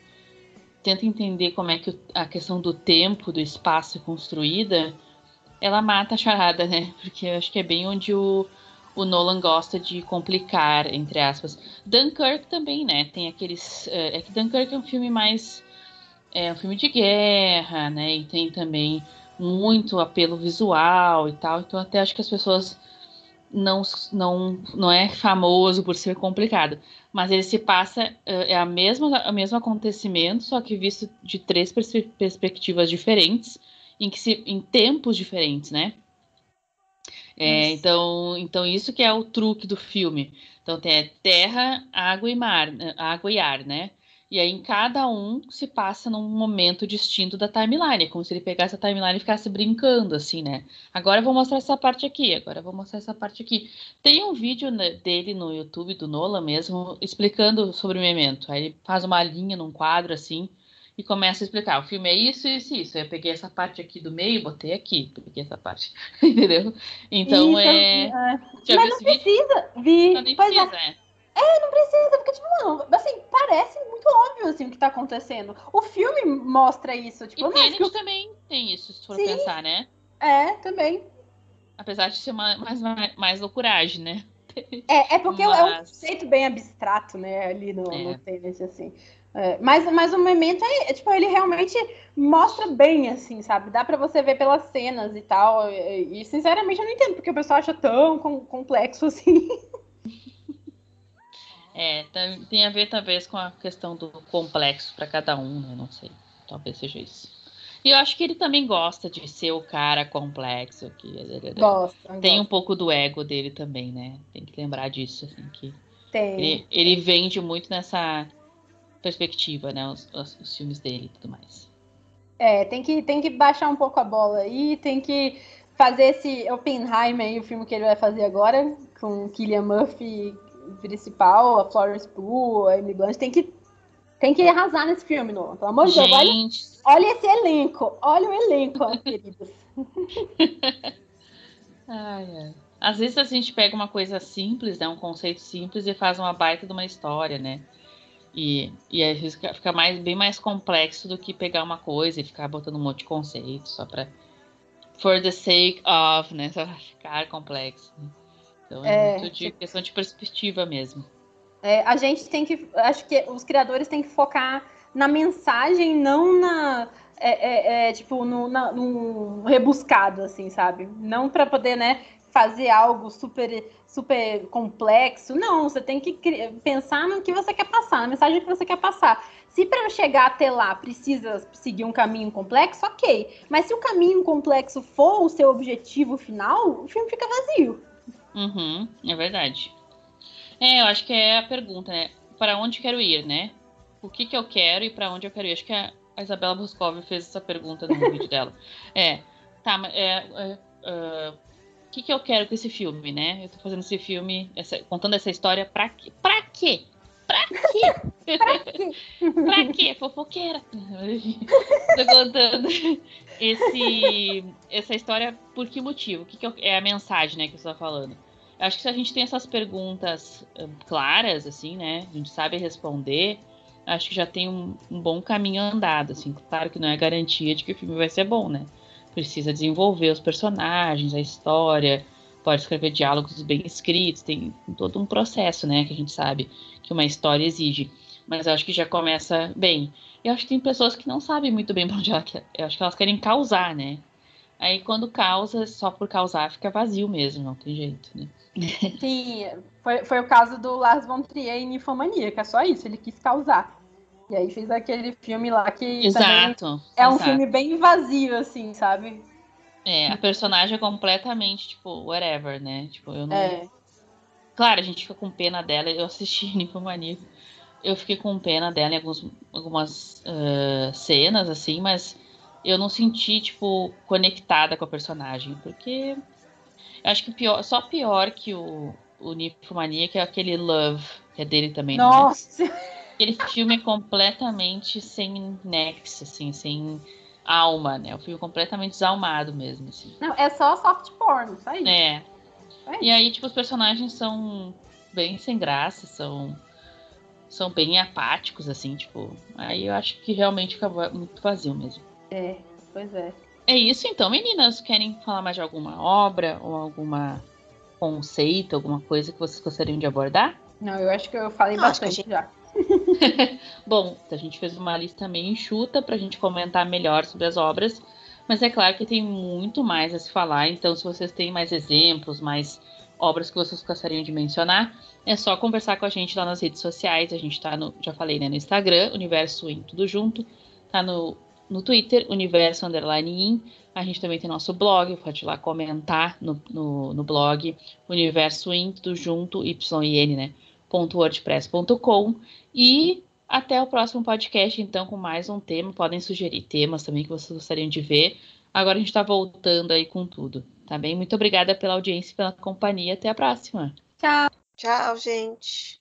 tenta entender como é que a questão do tempo, do espaço é construída, ela mata a charada, né? Porque eu acho que é bem onde o, o Nolan gosta de complicar, entre aspas. Dunkirk também, né? Tem aqueles. É, é que Dunkirk é um filme mais. É um filme de guerra, né? E tem também muito apelo visual e tal. Então até acho que as pessoas não, não, não é famoso por ser complicado, mas ele se passa é a mesma o mesmo acontecimento, só que visto de três pers perspectivas diferentes, em que se, em tempos diferentes, né? É, então, então isso que é o truque do filme. Então tem terra, água e mar, água e ar, né? E aí, em cada um se passa num momento distinto da timeline. É como se ele pegasse a timeline e ficasse brincando, assim, né? Agora eu vou mostrar essa parte aqui, agora eu vou mostrar essa parte aqui. Tem um vídeo dele no YouTube, do Nola mesmo, explicando sobre o Memento. Aí ele faz uma linha num quadro, assim, e começa a explicar. O filme é isso, isso e isso. Eu peguei essa parte aqui do meio e botei aqui. Peguei essa parte. Entendeu? Então isso, é. é. Mas não precisa. Vi. Não, nem precisa, é. é. É, não precisa, porque, tipo, não, assim, parece muito óbvio, assim, o que tá acontecendo. O filme mostra isso, tipo... E Tenet eu... também tem isso, se for Sim. pensar, né? É, também. Apesar de ser uma, mais, mais, mais loucuragem, né? É, é porque mas... é um conceito bem abstrato, né, ali no, é. no Tenet, assim. É, mas, mas o Memento, é, é, tipo, ele realmente mostra bem, assim, sabe? Dá para você ver pelas cenas e tal. E, e, sinceramente, eu não entendo porque o pessoal acha tão complexo assim. É, tem a ver talvez com a questão do complexo para cada um, né? Não sei. Talvez seja isso. E eu acho que ele também gosta de ser o cara complexo. Que, gosta. Tem gosta. um pouco do ego dele também, né? Tem que lembrar disso, assim, que tem. Ele, ele vende muito nessa perspectiva, né? Os, os, os, filmes dele e tudo mais. É, tem que, tem que baixar um pouco a bola aí, tem que fazer esse Oppenheimer aí, o filme que ele vai fazer agora, com Killian Murphy principal, a Florence Pugh, a Emily Blunt, tem que, tem que arrasar nesse filme, Nolan. Pelo amor de Deus, olha, olha esse elenco. Olha o elenco, queridos. ai, ai. Às vezes a gente pega uma coisa simples, né, um conceito simples e faz uma baita de uma história, né? E, e às vezes fica mais, bem mais complexo do que pegar uma coisa e ficar botando um monte de conceito só para for the sake of, né? Só ficar complexo. Né? Então é, é muito de questão de perspectiva mesmo. É, a gente tem que. Acho que os criadores têm que focar na mensagem, não na. É, é, é tipo, no, na, no rebuscado, assim, sabe? Não para poder, né, fazer algo super super complexo. Não, você tem que pensar no que você quer passar, na mensagem que você quer passar. Se para chegar até lá precisa seguir um caminho complexo, ok. Mas se o caminho complexo for o seu objetivo final, o filme fica vazio. Uhum, é verdade. É, eu acho que é a pergunta, né? Para onde quero ir, né? O que, que eu quero e para onde eu quero ir? Acho que a Isabela Boscov fez essa pergunta no vídeo dela. É, tá, mas é, é, uh, o que, que eu quero com esse filme, né? Eu tô fazendo esse filme, essa, contando essa história pra quê? Pra quê? Pra quê? pra quê? pra quê? Fofoqueira. tô contando esse, essa história por que motivo? O que, que eu, é a mensagem, né, que você tá falando? Eu acho que se a gente tem essas perguntas um, claras, assim, né? A gente sabe responder, acho que já tem um, um bom caminho andado, assim. Claro que não é garantia de que o filme vai ser bom, né? Precisa desenvolver os personagens, a história, pode escrever diálogos bem escritos, tem todo um processo, né, que a gente sabe que uma história exige. Mas eu acho que já começa bem. Eu acho que tem pessoas que não sabem muito bem pra onde ela quer. Eu acho que elas querem causar, né? Aí quando causa, só por causar, fica vazio mesmo, não tem jeito, né? Sim, foi, foi o caso do Lars von Trier em Ninfomania, que é só isso, ele quis causar. E aí fez aquele filme lá que exato, é um exato. filme bem vazio, assim, sabe? É, a personagem é completamente, tipo, whatever, né? Tipo, eu não. É. Claro, a gente fica com pena dela. Eu assisti Ninfomania. Eu fiquei com pena dela em alguns, algumas uh, cenas, assim, mas eu não senti, tipo, conectada com a personagem. Porque eu acho que pior, só pior que o, o que é aquele Love, que é dele também. Né? Nossa! Né? Aquele filme é completamente sem nexo, assim, sem alma, né? O filme completamente desalmado mesmo, assim. Não, é só soft porn, só isso. É. E aí, tipo, os personagens são bem sem graça, são são bem apáticos, assim, tipo. Aí eu acho que realmente fica muito vazio mesmo. É, pois é. É isso então, meninas. Querem falar mais de alguma obra ou alguma conceito, alguma coisa que vocês gostariam de abordar? Não, eu acho que eu falei Não, bastante gente... já. Bom, a gente fez uma lista meio enxuta para a gente comentar melhor sobre as obras, mas é claro que tem muito mais a se falar, então se vocês têm mais exemplos, mais obras que vocês gostariam de mencionar, é só conversar com a gente lá nas redes sociais. A gente está no, já falei, né, no Instagram, Universo em Tudo Junto, tá no, no Twitter, Universo Underline In. A gente também tem nosso blog, pode ir lá comentar no, no, no blog, Universo em Tudo Junto, Y e N, né? www.wordpress.com e até o próximo podcast, então, com mais um tema. Podem sugerir temas também que vocês gostariam de ver. Agora a gente está voltando aí com tudo, tá bem? Muito obrigada pela audiência e pela companhia. Até a próxima. Tchau. Tchau, gente.